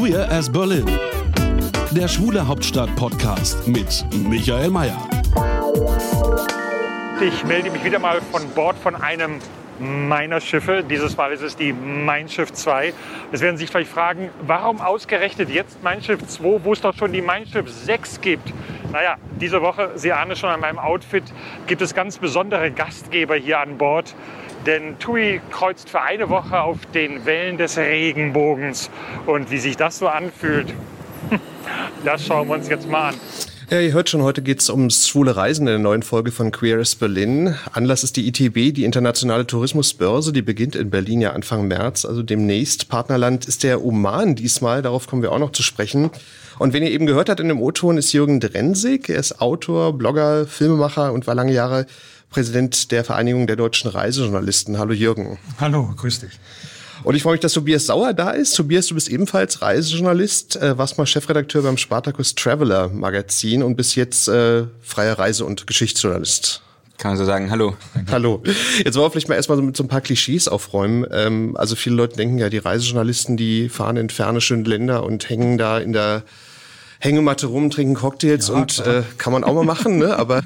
Queer as Berlin. Der Schwule Hauptstadt Podcast mit Michael Mayer. Ich melde mich wieder mal von Bord von einem meiner Schiffe. Dieses Mal ist es die Mein Schiff 2. Es werden sich vielleicht fragen, warum ausgerechnet jetzt Mein Schiff 2, wo es doch schon die Mein Schiff 6 gibt? Naja, diese Woche, Sie ahnen schon an meinem Outfit, gibt es ganz besondere Gastgeber hier an Bord. Denn TUI kreuzt für eine Woche auf den Wellen des Regenbogens. Und wie sich das so anfühlt, das schauen wir uns jetzt mal an. Ja, ihr hört schon, heute geht's ums schwule Reisen in der neuen Folge von Queer as Berlin. Anlass ist die ITB, die internationale Tourismusbörse, die beginnt in Berlin ja Anfang März, also demnächst. Partnerland ist der Oman diesmal, darauf kommen wir auch noch zu sprechen. Und wenn ihr eben gehört habt in dem O-Ton, ist Jürgen Drensig, er ist Autor, Blogger, Filmemacher und war lange Jahre Präsident der Vereinigung der deutschen Reisejournalisten. Hallo Jürgen. Hallo, grüß dich. Und ich freue mich, dass Tobias Sauer da ist. Tobias, du bist ebenfalls Reisejournalist, äh, warst mal Chefredakteur beim Spartacus Traveler Magazin und bist jetzt äh, freier Reise- und Geschichtsjournalist. Kann man so sagen, hallo. Hallo. Jetzt wollen wir vielleicht mal erstmal so mit so ein paar Klischees aufräumen. Ähm, also viele Leute denken ja, die Reisejournalisten, die fahren in ferne, schöne Länder und hängen da in der Hängematte rum, trinken Cocktails ja, und äh, kann man auch mal machen, ne? Aber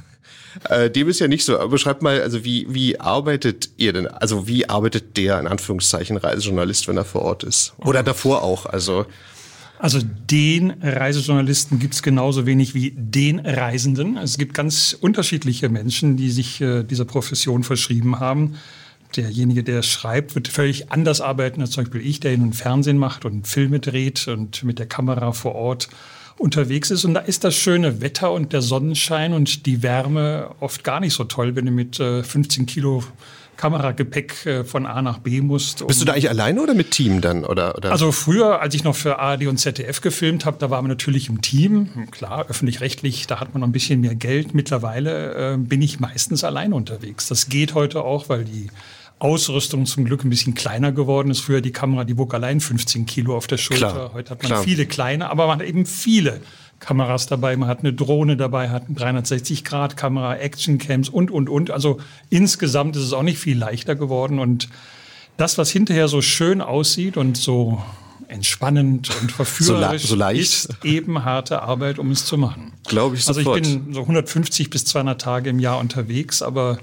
äh, dem ist ja nicht so. Beschreibt mal, also wie, wie arbeitet ihr denn? Also wie arbeitet der in Anführungszeichen Reisejournalist, wenn er vor Ort ist? Oder davor auch? Also also den Reisejournalisten gibt es genauso wenig wie den Reisenden. Es gibt ganz unterschiedliche Menschen, die sich äh, dieser Profession verschrieben haben. Derjenige, der schreibt, wird völlig anders arbeiten als zum Beispiel ich, der ihn Fernsehen macht und Filme dreht und mit der Kamera vor Ort unterwegs ist. Und da ist das schöne Wetter und der Sonnenschein und die Wärme oft gar nicht so toll, wenn du mit äh, 15 Kilo Kameragepäck äh, von A nach B musst. Bist du da eigentlich alleine oder mit Team dann? Oder, oder? Also früher, als ich noch für ARD und ZDF gefilmt habe, da waren wir natürlich im Team. Klar, öffentlich-rechtlich, da hat man noch ein bisschen mehr Geld. Mittlerweile äh, bin ich meistens alleine unterwegs. Das geht heute auch, weil die Ausrüstung zum Glück ein bisschen kleiner geworden ist. Früher die Kamera, die wog allein 15 Kilo auf der Schulter. Klar, Heute hat man klar. viele kleine, aber man hat eben viele Kameras dabei. Man hat eine Drohne dabei, hat eine 360-Grad-Kamera, Actioncams und, und, und. Also insgesamt ist es auch nicht viel leichter geworden. Und das, was hinterher so schön aussieht und so entspannend und verführerisch so, so leicht. ist eben harte Arbeit, um es zu machen. Glaube ich sofort. Also ich bin so 150 bis 200 Tage im Jahr unterwegs, aber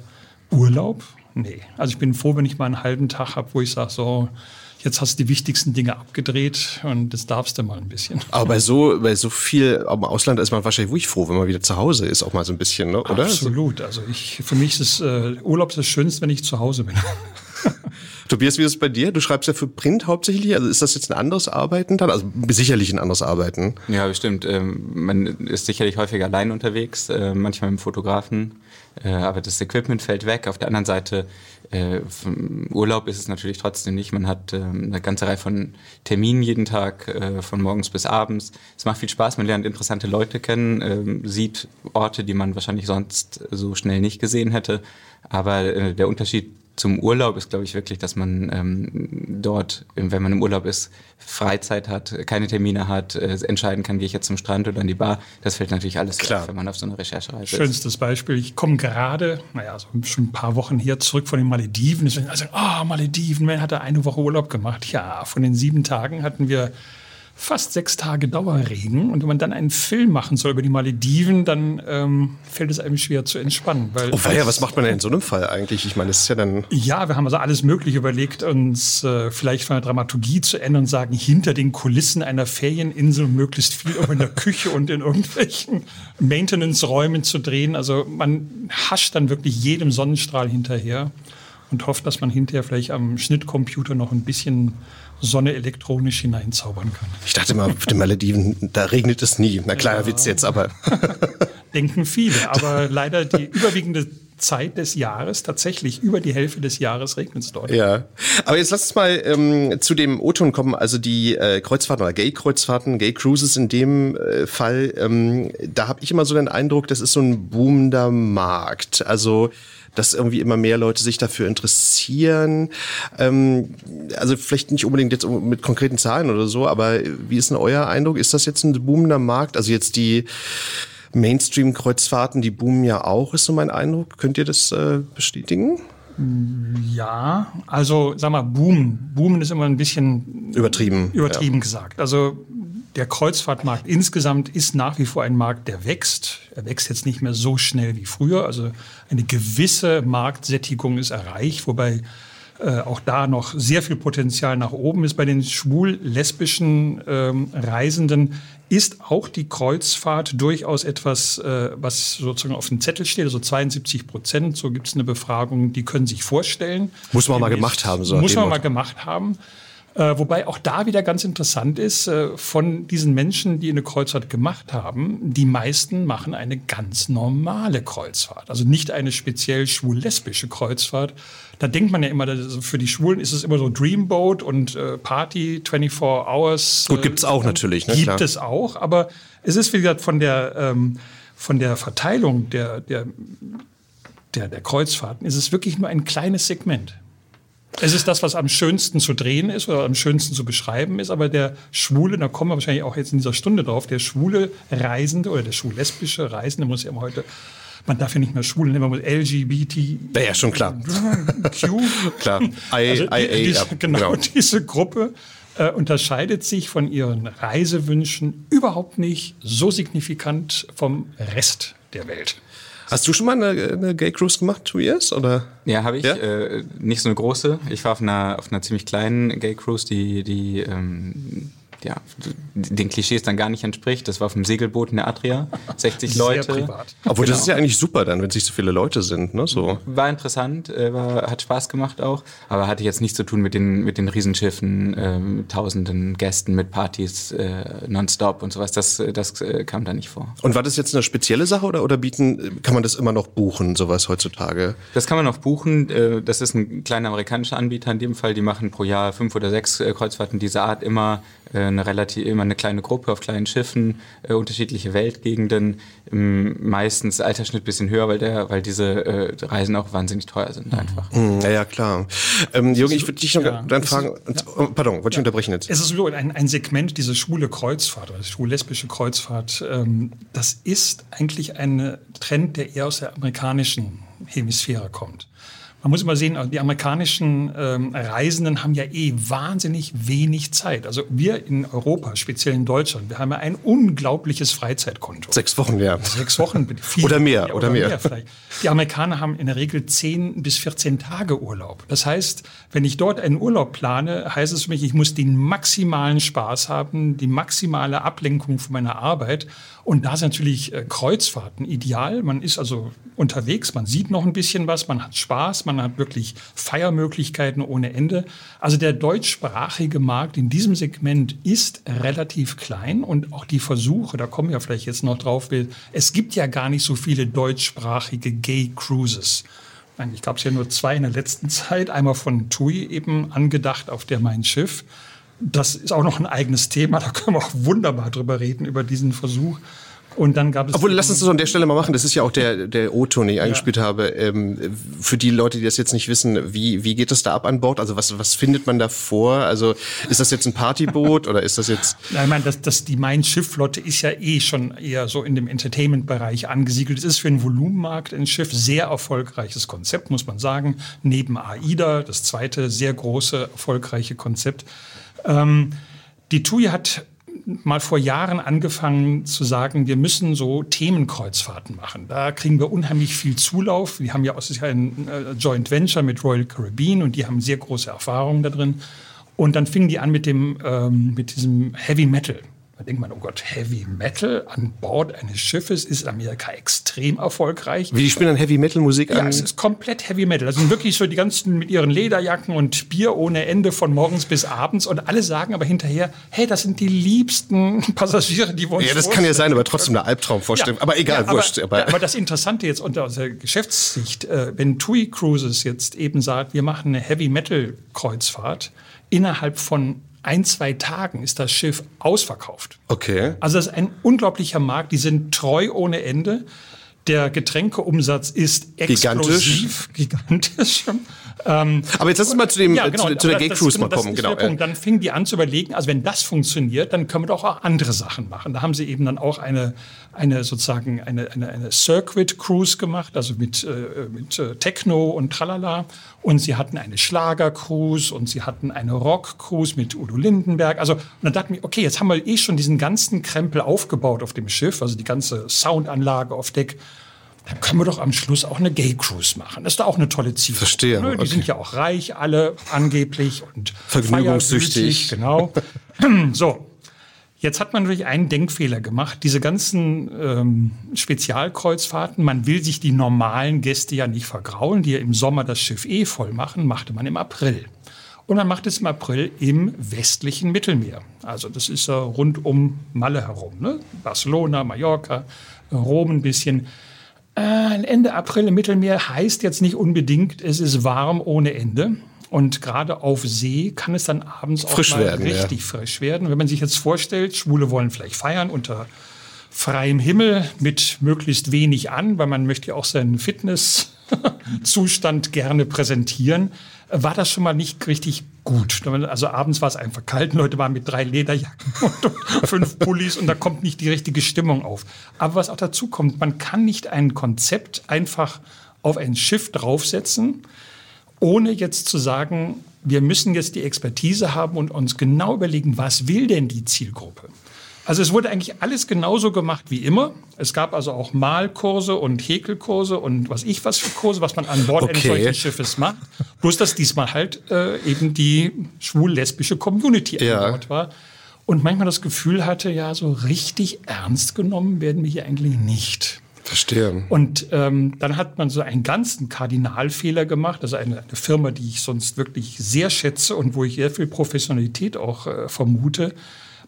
Urlaub Nee. Also ich bin froh, wenn ich mal einen halben Tag habe, wo ich sage, so, jetzt hast du die wichtigsten Dinge abgedreht und das darfst du mal ein bisschen. Aber bei so, bei so viel im Ausland ist man wahrscheinlich wirklich froh, wenn man wieder zu Hause ist, auch mal so ein bisschen, ne? oder? Absolut. Also ich, für mich ist es, äh, Urlaub das Schönste, wenn ich zu Hause bin. Tobias, wie ist es bei dir? Du schreibst ja für Print hauptsächlich. Also ist das jetzt ein anderes Arbeiten dann? Also sicherlich ein anderes Arbeiten. Ja, bestimmt. Ähm, man ist sicherlich häufig allein unterwegs, äh, manchmal mit dem Fotografen. Äh, aber das Equipment fällt weg. Auf der anderen Seite, äh, Urlaub ist es natürlich trotzdem nicht. Man hat ähm, eine ganze Reihe von Terminen jeden Tag, von morgens bis abends. Es macht viel Spaß, man lernt interessante Leute kennen, ähm, sieht Orte, die man wahrscheinlich sonst so schnell nicht gesehen hätte. Aber der Unterschied zum Urlaub ist, glaube ich, wirklich, dass man ähm, dort, wenn man im Urlaub ist, Freizeit hat, keine Termine hat, äh, entscheiden kann, gehe ich jetzt zum Strand oder in die Bar. Das fällt natürlich alles Klar. Weg, wenn man auf so eine Recherchereise ist. Schönstes Beispiel. Ich komme gerade, naja, so schon ein paar Wochen hier zurück von den Malediven. Also, ah, oh, Malediven, man hatte eine Woche Urlaub gemacht. Ja, von den sieben Tagen hatten wir fast sechs Tage Dauerregen. Und wenn man dann einen Film machen soll über die Malediven, dann ähm, fällt es einem schwer zu entspannen. Weil oh, ja, was macht man denn in so einem Fall eigentlich? Ich meine, das ist ja dann. Ja, wir haben also alles Mögliche überlegt, uns äh, vielleicht von der Dramaturgie zu ändern und sagen, hinter den Kulissen einer Ferieninsel möglichst viel auch in der Küche und in irgendwelchen Maintenance-Räumen zu drehen. Also man hascht dann wirklich jedem Sonnenstrahl hinterher und hofft, dass man hinterher vielleicht am Schnittcomputer noch ein bisschen Sonne elektronisch hineinzaubern kann. Ich dachte mal, auf den Malediven, da regnet es nie. Na kleiner ja. Witz jetzt, aber. Denken viele, aber leider die überwiegende Zeit des Jahres. Tatsächlich über die Hälfte des Jahres regnet es dort. Ja, aber jetzt lass uns mal ähm, zu dem O-Ton kommen. Also die äh, Kreuzfahrten oder Gay-Kreuzfahrten, Gay-Cruises in dem äh, Fall, ähm, da habe ich immer so den Eindruck, das ist so ein boomender Markt. Also dass irgendwie immer mehr Leute sich dafür interessieren. Ähm, also vielleicht nicht unbedingt jetzt mit konkreten Zahlen oder so, aber wie ist denn euer Eindruck? Ist das jetzt ein boomender Markt? Also jetzt die Mainstream-Kreuzfahrten, die boomen ja auch, ist so mein Eindruck. Könnt ihr das äh, bestätigen? Ja, also sag mal, boomen. Boomen ist immer ein bisschen übertrieben, übertrieben ja. gesagt. Also der Kreuzfahrtmarkt insgesamt ist nach wie vor ein Markt, der wächst. Er wächst jetzt nicht mehr so schnell wie früher. Also eine gewisse Marktsättigung ist erreicht, wobei äh, auch da noch sehr viel Potenzial nach oben ist. Bei den schwul-lesbischen ähm, Reisenden ist auch die Kreuzfahrt durchaus etwas, äh, was sozusagen auf dem Zettel steht, also 72 Prozent. So gibt es eine Befragung, die können sich vorstellen. Muss man mal gemacht haben. So muss man mal gemacht haben. Äh, wobei auch da wieder ganz interessant ist, äh, von diesen Menschen, die eine Kreuzfahrt gemacht haben, die meisten machen eine ganz normale Kreuzfahrt. Also nicht eine speziell schwul-lesbische Kreuzfahrt. Da denkt man ja immer, für die Schwulen ist es immer so Dreamboat und äh, Party 24 Hours. Gut, gibt's auch natürlich. Ne, gibt klar. es auch, aber es ist, wie gesagt, von der, ähm, von der Verteilung der, der, der, der Kreuzfahrten ist es wirklich nur ein kleines Segment. Es ist das, was am schönsten zu drehen ist oder am schönsten zu beschreiben ist, aber der schwule, da kommen wir wahrscheinlich auch jetzt in dieser Stunde drauf, der schwule Reisende oder der schwul-lesbische Reisende muss ja immer heute man darf ja nicht mehr schwul nennen, man muss LGBT. Ja, ja schon klar. Q. klar. I, also I, I, diese, genau, genau, diese Gruppe äh, unterscheidet sich von ihren Reisewünschen überhaupt nicht so signifikant vom Rest der Welt. Hast du schon mal eine, eine Gay Cruise gemacht, two years? Oder? Ja, habe ich. Ja? Äh, nicht so eine große. Ich war auf einer, auf einer ziemlich kleinen Gay Cruise, die, die ähm, ja, den Klischees dann gar nicht entspricht. Das war auf dem Segelboot in der Adria, 60 Leute. Privat. Obwohl genau. das ist ja eigentlich super dann, wenn sich so viele Leute sind. Ne? So. War interessant, äh, war, hat Spaß gemacht auch, aber hatte jetzt nichts zu tun mit den, mit den Riesenschiffen, äh, tausenden Gästen mit Partys äh, nonstop und sowas. Das, das äh, kam da nicht vor. Und war das jetzt eine spezielle Sache oder, oder bieten, kann man das immer noch buchen, sowas heutzutage? Das kann man noch buchen. Äh, das ist ein kleiner amerikanischer Anbieter in dem Fall. Die machen pro Jahr fünf oder sechs äh, Kreuzfahrten dieser Art immer äh, eine relativ immer eine kleine Gruppe auf kleinen Schiffen, äh, unterschiedliche Weltgegenden, ähm, meistens Altersschnitt bisschen höher, weil der, weil diese äh, Reisen auch wahnsinnig teuer sind einfach. Mhm. Ja, ja klar. Ähm, Jürgen, ich würde dich noch ja, dann fragen. Ist, ja. Pardon, wollte ich unterbrechen jetzt? Es ist so ein, ein Segment, diese schwule Kreuzfahrt oder schwul-lesbische Kreuzfahrt. Ähm, das ist eigentlich ein Trend, der eher aus der amerikanischen Hemisphäre kommt. Man muss immer sehen, die amerikanischen ähm, Reisenden haben ja eh wahnsinnig wenig Zeit. Also wir in Europa, speziell in Deutschland, wir haben ja ein unglaubliches Freizeitkonto. Sechs Wochen, ja. Sechs Wochen. Viel, oder mehr, oder, oder mehr. mehr vielleicht. Die Amerikaner haben in der Regel zehn bis 14 Tage Urlaub. Das heißt, wenn ich dort einen Urlaub plane, heißt es für mich, ich muss den maximalen Spaß haben, die maximale Ablenkung von meiner Arbeit. Und da sind natürlich äh, Kreuzfahrten ideal. Man ist also unterwegs, man sieht noch ein bisschen was, man hat Spaß, man hat wirklich Feiermöglichkeiten ohne Ende. Also der deutschsprachige Markt in diesem Segment ist relativ klein und auch die Versuche, da kommen wir vielleicht jetzt noch drauf, es gibt ja gar nicht so viele deutschsprachige Gay Cruises. Eigentlich gab es ja nur zwei in der letzten Zeit. Einmal von TUI eben angedacht auf der Mein Schiff. Das ist auch noch ein eigenes Thema. Da können wir auch wunderbar drüber reden, über diesen Versuch. Und dann gab es. Obwohl, lass uns das an der Stelle mal machen. Das ist ja auch der, der O-Ton, den ich ja. eingespielt habe. Ähm, für die Leute, die das jetzt nicht wissen, wie, wie geht das da ab an Bord? Also was, was findet man da vor? Also ist das jetzt ein Partyboot oder ist das jetzt. Nein, ich meine, das, das, die Main-Schiff-Flotte ist ja eh schon eher so in dem Entertainment-Bereich angesiedelt. Es ist für einen Volumenmarkt ein Schiff sehr erfolgreiches Konzept, muss man sagen. Neben AIDA, das zweite sehr große, erfolgreiche Konzept. Ähm, die TUI hat mal vor Jahren angefangen zu sagen, wir müssen so Themenkreuzfahrten machen. Da kriegen wir unheimlich viel Zulauf. Wir haben ja auch ein äh, Joint Venture mit Royal Caribbean und die haben sehr große Erfahrungen da drin. Und dann fingen die an mit dem, ähm, mit diesem Heavy Metal. Da denkt man, oh Gott, Heavy Metal an Bord eines Schiffes ist in Amerika extrem erfolgreich. Wie die spielen dann Heavy Metal Musik Ja, an? es ist komplett Heavy Metal. Also wirklich so die ganzen mit ihren Lederjacken und Bier ohne Ende von morgens bis abends. Und alle sagen aber hinterher, hey, das sind die liebsten Passagiere, die wir uns Ja, das kann ja sein, aber trotzdem eine Albtraumvorstellung. aber egal, ja, wurscht. Aber, Aber, ja, aber das Interessante jetzt unter unserer Geschäftssicht, äh, wenn TUI Cruises jetzt eben sagt, wir machen eine Heavy Metal Kreuzfahrt, innerhalb von ein, zwei Tagen ist das Schiff ausverkauft. okay. Also das ist ein unglaublicher Markt, die sind treu ohne Ende. Der Getränkeumsatz ist explosiv, gigantisch. Ähm, Aber jetzt lass uns mal zu, dem, ja, äh, genau, zu, zu der das- Cruise mal das kommen. Genau. Punkt. Dann fingen die an zu überlegen, also wenn das funktioniert, dann können wir doch auch andere Sachen machen. Da haben sie eben dann auch eine, eine sozusagen eine, eine, eine Circuit Cruise gemacht, also mit, äh, mit äh, Techno und Tralala. Und sie hatten eine Schlager Cruise und sie hatten eine Rock Cruise mit Udo Lindenberg. Also und dann dachten wir, okay, jetzt haben wir eh schon diesen ganzen Krempel aufgebaut auf dem Schiff, also die ganze Soundanlage auf Deck. Dann können wir doch am Schluss auch eine Gay Cruise machen. Das ist doch auch eine tolle Zielgruppe. Verstehe, ne? Die okay. sind ja auch reich, alle angeblich und Vergnügungssüchtig. Genau. so. Jetzt hat man natürlich einen Denkfehler gemacht. Diese ganzen ähm, Spezialkreuzfahrten, man will sich die normalen Gäste ja nicht vergraulen, die ja im Sommer das Schiff eh voll machen, machte man im April. Und man macht es im April im westlichen Mittelmeer. Also das ist ja rund um Malle herum. Ne? Barcelona, Mallorca, Rom ein bisschen. Äh, Ende April im Mittelmeer heißt jetzt nicht unbedingt, es ist warm ohne Ende. Und gerade auf See kann es dann abends Frisch auch mal werden, ja. richtig frisch werden. Wenn man sich jetzt vorstellt, Schwule wollen vielleicht feiern unter freiem Himmel mit möglichst wenig an, weil man möchte ja auch seinen Fitnesszustand gerne präsentieren, war das schon mal nicht richtig gut. Also abends war es einfach kalt, Leute waren mit drei Lederjacken und fünf Pullis und da kommt nicht die richtige Stimmung auf. Aber was auch dazu kommt, man kann nicht ein Konzept einfach auf ein Schiff draufsetzen, ohne jetzt zu sagen, wir müssen jetzt die Expertise haben und uns genau überlegen, was will denn die Zielgruppe? Also es wurde eigentlich alles genauso gemacht wie immer. Es gab also auch Malkurse und Häkelkurse und was ich was für Kurse, was man an Bord eines Okay. solchen Schiffes macht. Bloß, dass diesmal halt äh, eben die schwul-lesbische Community Ja. an Bord war. Und manchmal das Gefühl hatte, ja, so richtig ernst genommen werden wir hier eigentlich nicht. Verstehe. Und ähm, dann hat man so einen ganzen Kardinalfehler gemacht. Also eine, eine Firma, die ich sonst wirklich sehr schätze und wo ich sehr viel Professionalität auch äh, vermute.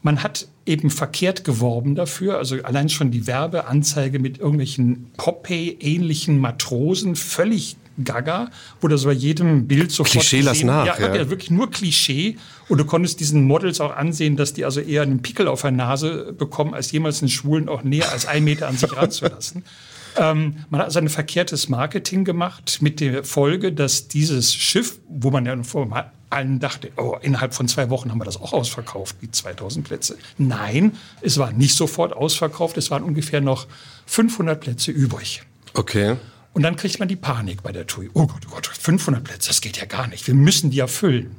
Man hat eben verkehrt geworben dafür. Also allein schon die Werbeanzeige mit irgendwelchen Popeye-ähnlichen Matrosen, völlig gaga, wo das bei jedem Bild sofort Klischee lass nach, Ja, ja. ja, wirklich nur Klischee. Und du konntest diesen Models auch ansehen, dass die also eher einen Pickel auf der Nase bekommen, als jemals einen Schwulen auch näher als ein Meter an sich ranzulassen. Ähm, man hat also ein verkehrtes Marketing gemacht mit der Folge, dass dieses Schiff, wo man ja allen dachte, oh, innerhalb von zwei Wochen haben wir das auch ausverkauft, die 2000 Plätze. Nein, es war nicht sofort ausverkauft, es waren ungefähr noch 500 Plätze übrig. Okay. Und dann kriegt man die Panik bei der TUI. Oh Gott, oh Gott, 500 Plätze, das geht ja gar nicht. Wir müssen die erfüllen.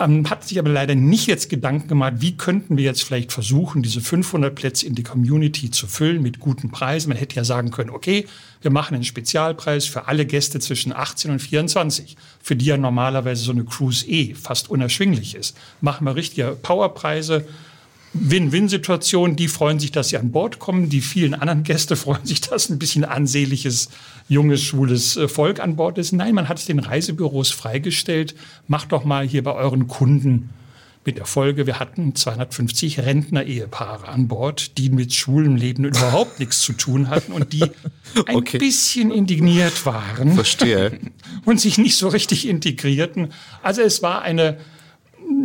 Ähm, hat sich aber leider nicht jetzt Gedanken gemacht, wie könnten wir jetzt vielleicht versuchen, diese 500 Plätze in die Community zu füllen mit guten Preisen. Man hätte ja sagen können, okay, wir machen einen Spezialpreis für alle Gäste zwischen 18 und 24, für die ja normalerweise so eine Cruise eh fast unerschwinglich ist. Machen wir richtige Powerpreise, Win-Win-Situation. Die freuen sich, dass sie an Bord kommen. Die vielen anderen Gäste freuen sich, dass ein bisschen ansehnliches, junges, schwules äh, Volk an Bord ist. Nein, man hat es den Reisebüros freigestellt. Macht doch mal hier bei euren Kunden mit der Folge, wir hatten 250 Rentner-Ehepaare an Bord, die mit schwulem Leben überhaupt nichts zu tun hatten und die ein Okay. bisschen indigniert waren Verstehe. und sich nicht so richtig integrierten. Also es war eine,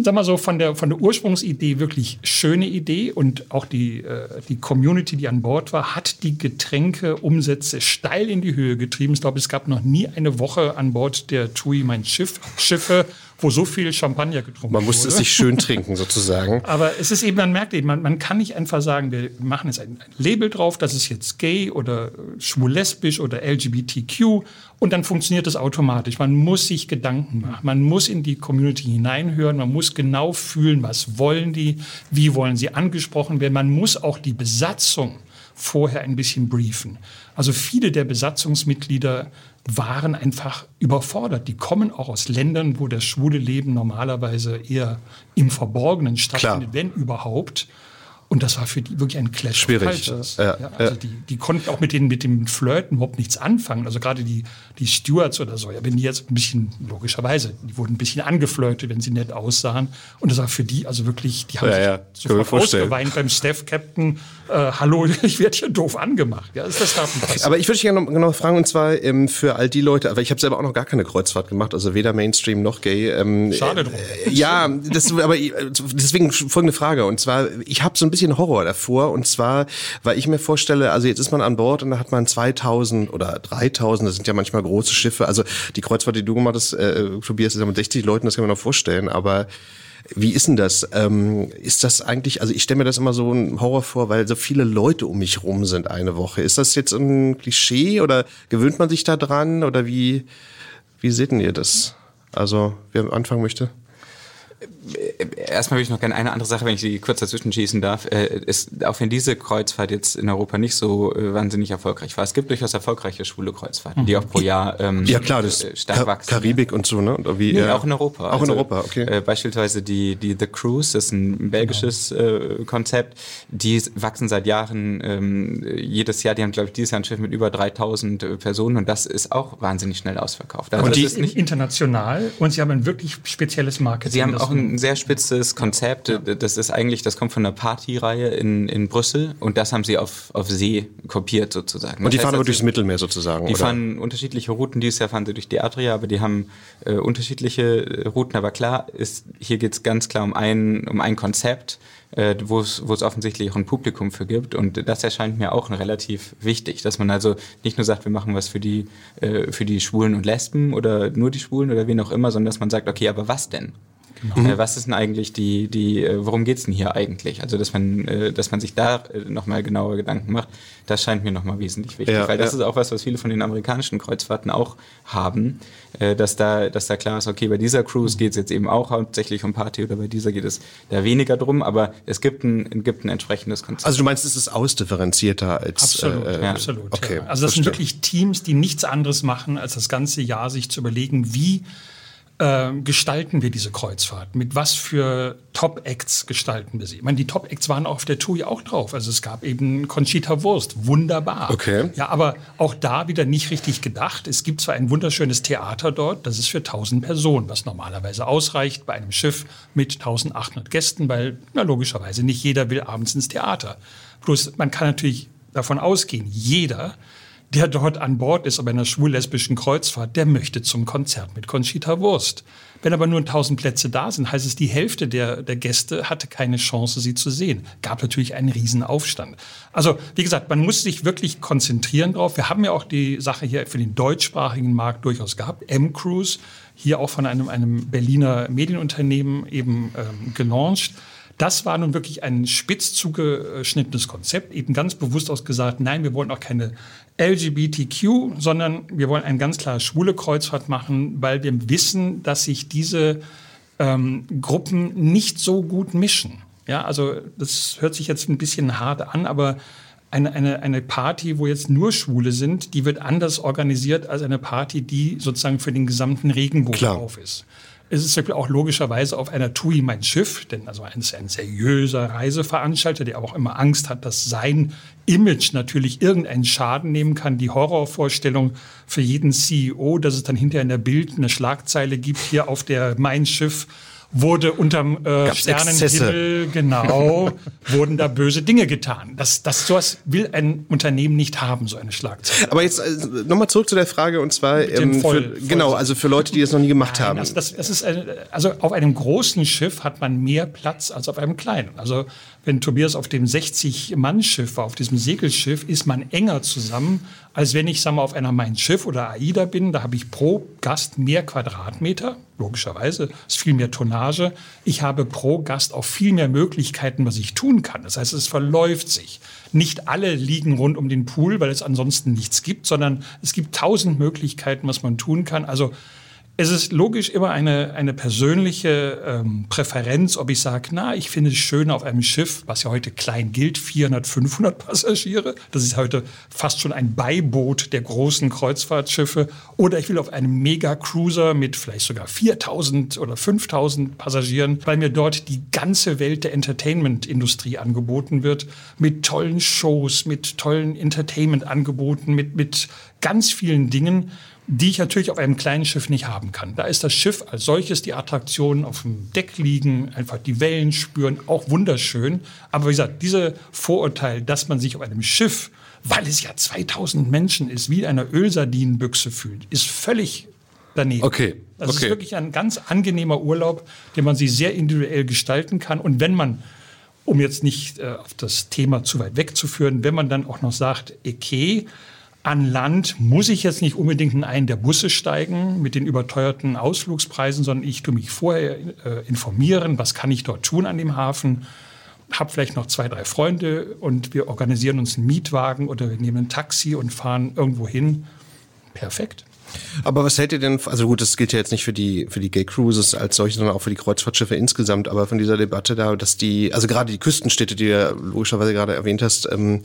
sag mal so, von der, von der Ursprungsidee wirklich schöne Idee und auch die, äh, die Community, die an Bord war, hat die Getränkeumsätze steil in die Höhe getrieben. Ich glaube, es gab noch nie eine Woche an Bord der TUI, mein Schiff, Schiffe, wo so viel Champagner getrunken Man musste wurde. es sich schön trinken, sozusagen. Aber es ist eben, man merkt eben, man, man kann nicht einfach sagen, wir machen jetzt ein, ein Label drauf, das ist jetzt gay oder äh, schwul-lesbisch oder LGBTQ und dann funktioniert das automatisch. Man muss sich Gedanken machen, man muss in die Community hineinhören, man muss genau fühlen, was wollen die, wie wollen sie angesprochen werden. Man muss auch die Besatzung vorher ein bisschen briefen. Also viele der Besatzungsmitglieder waren einfach überfordert. Die kommen auch aus Ländern, wo das schwule Leben normalerweise eher im Verborgenen stattfindet, wenn überhaupt. Und das war für die wirklich ein Clash Schwierig. Ja, ja, also ja. Die, die konnten auch mit, den, mit dem Flirten überhaupt nichts anfangen. Also gerade die, die Stewards oder so, ja, wenn die jetzt ein bisschen, logischerweise, die wurden ein bisschen angeflirtet, wenn sie nett aussahen. Und das war für die also wirklich, die haben ja, sich sofort ausgeweint beim Staff-Captain. Äh, hallo, ich werde hier doof angemacht. Ja, ist das Aber ich würde dich gerne noch, noch fragen, und zwar ähm, für all die Leute, aber ich habe selber auch noch gar keine Kreuzfahrt gemacht, also weder Mainstream noch Gay. Ähm, Schade drum. Äh, ja, das, aber deswegen folgende Frage. Und zwar, ich habe so ein bisschen Horror davor. Und zwar, weil ich mir vorstelle, also jetzt ist man an Bord und da hat man 2000 oder 3000, das sind ja manchmal große Schiffe. Also die Kreuzfahrt, die du gemacht hast, äh, Tobias, ist ja mit 60 Leuten, das kann man noch vorstellen. Aber wie ist denn das? Ähm, ist das eigentlich, also ich stelle mir das immer so ein Horror vor, weil so viele Leute um mich rum sind eine Woche. Ist das jetzt ein Klischee oder gewöhnt man sich da dran oder wie, wie seht ihr das? Also, wer anfangen möchte? Erstmal würde ich noch gerne eine andere Sache, wenn ich sie kurz dazwischen schießen darf. Äh, ist, auch wenn diese Kreuzfahrt jetzt in Europa nicht so äh, wahnsinnig erfolgreich war, es gibt durchaus erfolgreiche schwule Kreuzfahrten, die auch pro Jahr ähm, ja, klar, das äh, stark wachsen. Karibik und so, ne? Wie, nee, ja. auch in Europa. Auch also, in Europa, okay. Äh, beispielsweise die, die The Cruise, das ist ein belgisches genau. äh, Konzept, die wachsen seit Jahren ähm, jedes Jahr, die haben, glaube ich, dieses Jahr ein Schiff mit über 3000 Personen und das ist auch wahnsinnig schnell ausverkauft. Also und die ist nicht international und sie haben ein wirklich spezielles Marketing. Sie haben auch ein sehr spitzes Konzept. Das ist eigentlich, das kommt von einer Partyreihe in, in Brüssel und das haben sie auf, auf See kopiert sozusagen. Und die das fahren aber durchs Mittelmeer sozusagen, Die oder? fahren unterschiedliche Routen. Dieses Jahr fahren sie durch die Adria, aber die haben äh, unterschiedliche äh, Routen. Aber klar, ist, hier geht es ganz klar um ein, um ein Konzept äh, wo es wo es offensichtlich auch ein Publikum für gibt. Und das erscheint mir auch relativ wichtig, dass man also nicht nur sagt, wir machen was für die, äh, für die Schwulen und Lesben oder nur die Schwulen oder wen auch immer, sondern dass man sagt, okay, aber was denn? Genau. Äh, was ist denn eigentlich die, die, äh, worum geht's denn hier eigentlich? Also, dass man, äh, dass man sich da äh, nochmal genauer Gedanken macht, das scheint mir nochmal wesentlich wichtig. Ja, weil das ja. ist auch was, was viele von den amerikanischen Kreuzfahrten auch haben, äh, dass da, dass da klar ist, okay, bei dieser Cruise geht's jetzt eben auch hauptsächlich um Party oder bei dieser geht es da weniger drum, aber es gibt ein, gibt ein entsprechendes Konzept. Also du meinst, es ist ausdifferenzierter als absolut, äh, ja. absolut. Okay, ja. Also das verstehe. sind wirklich Teams, die nichts anderes machen, als das ganze Jahr sich zu überlegen, wie äh, gestalten wir diese Kreuzfahrt? Mit was für Top-Acts gestalten wir sie? Ich meine, die Top-Acts waren auf der TUI auch drauf. Also es gab eben Conchita Wurst, wunderbar. Okay. Ja, aber auch da wieder nicht richtig gedacht. Es gibt zwar ein wunderschönes Theater dort, das ist für 1000 Personen, was normalerweise ausreicht bei einem Schiff mit 1800 Gästen, weil na, logischerweise nicht jeder will abends ins Theater. Plus, man kann natürlich davon ausgehen, jeder der dort an Bord ist, aber in einer schwul-lesbischen Kreuzfahrt, der möchte zum Konzert mit Conchita Wurst. Wenn aber nur 1000 Plätze da sind, heißt es, die Hälfte der, der Gäste hatte keine Chance, sie zu sehen. Gab natürlich einen Riesenaufstand. Also, wie gesagt, man muss sich wirklich konzentrieren drauf. Wir haben ja auch die Sache hier für den deutschsprachigen Markt durchaus gehabt. M-Cruise, hier auch von einem, einem Berliner Medienunternehmen eben ähm, gelauncht. Das war nun wirklich ein spitz zugeschnittenes Konzept, eben ganz bewusst ausgesagt, nein, wir wollen auch keine LGBTQ, sondern wir wollen eine ganz klare schwule Kreuzfahrt machen, weil wir wissen, dass sich diese ähm, Gruppen nicht so gut mischen. Ja, also das hört sich jetzt ein bisschen hart an, aber eine, eine, eine Party, wo jetzt nur Schwule sind, die wird anders organisiert als eine Party, die sozusagen für den gesamten Regenbogen Klar. auf ist. Es ist auch logischerweise auf einer TUI mein Schiff, denn also ein, ein seriöser Reiseveranstalter, der aber auch immer Angst hat, dass sein Image natürlich irgendeinen Schaden nehmen kann. Die Horrorvorstellung für jeden CEO, dass es dann hinterher in der Bild eine Schlagzeile gibt, hier auf der Mein Schiff wurde unterm äh, Sternenhimmel, genau, wurden da böse Dinge getan. Das, das sowas will ein Unternehmen nicht haben, so eine Schlagzeile. Aber jetzt äh, nochmal zurück zu der Frage und zwar ähm, voll, für, voll genau, also für Leute, die das noch nie gemacht Nein, haben. Das, das, das ist eine, also auf einem großen Schiff hat man mehr Platz als auf einem kleinen. Also wenn Tobias auf dem 60-Mann-Schiff war, auf diesem Segelschiff, ist man enger zusammen, als wenn ich, sagen wir, auf einer Main-Schiff oder AIDA bin. Da habe ich pro Gast mehr Quadratmeter, logischerweise, ist viel mehr Tonnage. Ich habe pro Gast auch viel mehr Möglichkeiten, was ich tun kann. Das heißt, es verläuft sich. Nicht alle liegen rund um den Pool, weil es ansonsten nichts gibt, sondern es gibt tausend Möglichkeiten, was man tun kann. Also es ist logisch immer eine, eine persönliche ähm, Präferenz, ob ich sage, na, ich finde es schön auf einem Schiff, was ja heute klein gilt, 400, 500 Passagiere. Das ist heute fast schon ein Beiboot der großen Kreuzfahrtschiffe. Oder ich will auf einem Mega-Cruiser mit vielleicht sogar 4000 oder 5000 Passagieren, weil mir dort die ganze Welt der Entertainment-Industrie angeboten wird. Mit tollen Shows, mit tollen Entertainment-Angeboten, mit, mit ganz vielen Dingen die ich natürlich auf einem kleinen Schiff nicht haben kann. Da ist das Schiff als solches, die Attraktionen auf dem Deck liegen, einfach die Wellen spüren, auch wunderschön. Aber wie gesagt, diese Vorurteil, dass man sich auf einem Schiff, weil es ja 2000 Menschen ist, wie in einer Ölsardinenbüchse fühlt, ist völlig daneben. Okay. Das okay. ist wirklich ein ganz angenehmer Urlaub, den man sich sehr individuell gestalten kann. Und wenn man um jetzt nicht äh, auf das Thema zu weit wegzuführen, wenn man dann auch noch sagt, okay, an Land muss ich jetzt nicht unbedingt in einen der Busse steigen mit den überteuerten Ausflugspreisen, sondern ich tue mich vorher äh, informieren, was kann ich dort tun an dem Hafen. Hab vielleicht noch zwei, drei Freunde und wir organisieren uns einen Mietwagen oder wir nehmen ein Taxi und fahren irgendwo hin. Perfekt. Aber was hält ihr denn, also gut, das gilt ja jetzt nicht für die, für die Gay Cruises als solche, sondern auch für die Kreuzfahrtschiffe insgesamt, aber von dieser Debatte da, dass die, also gerade die Küstenstädte, die du ja logischerweise gerade erwähnt hast, ähm,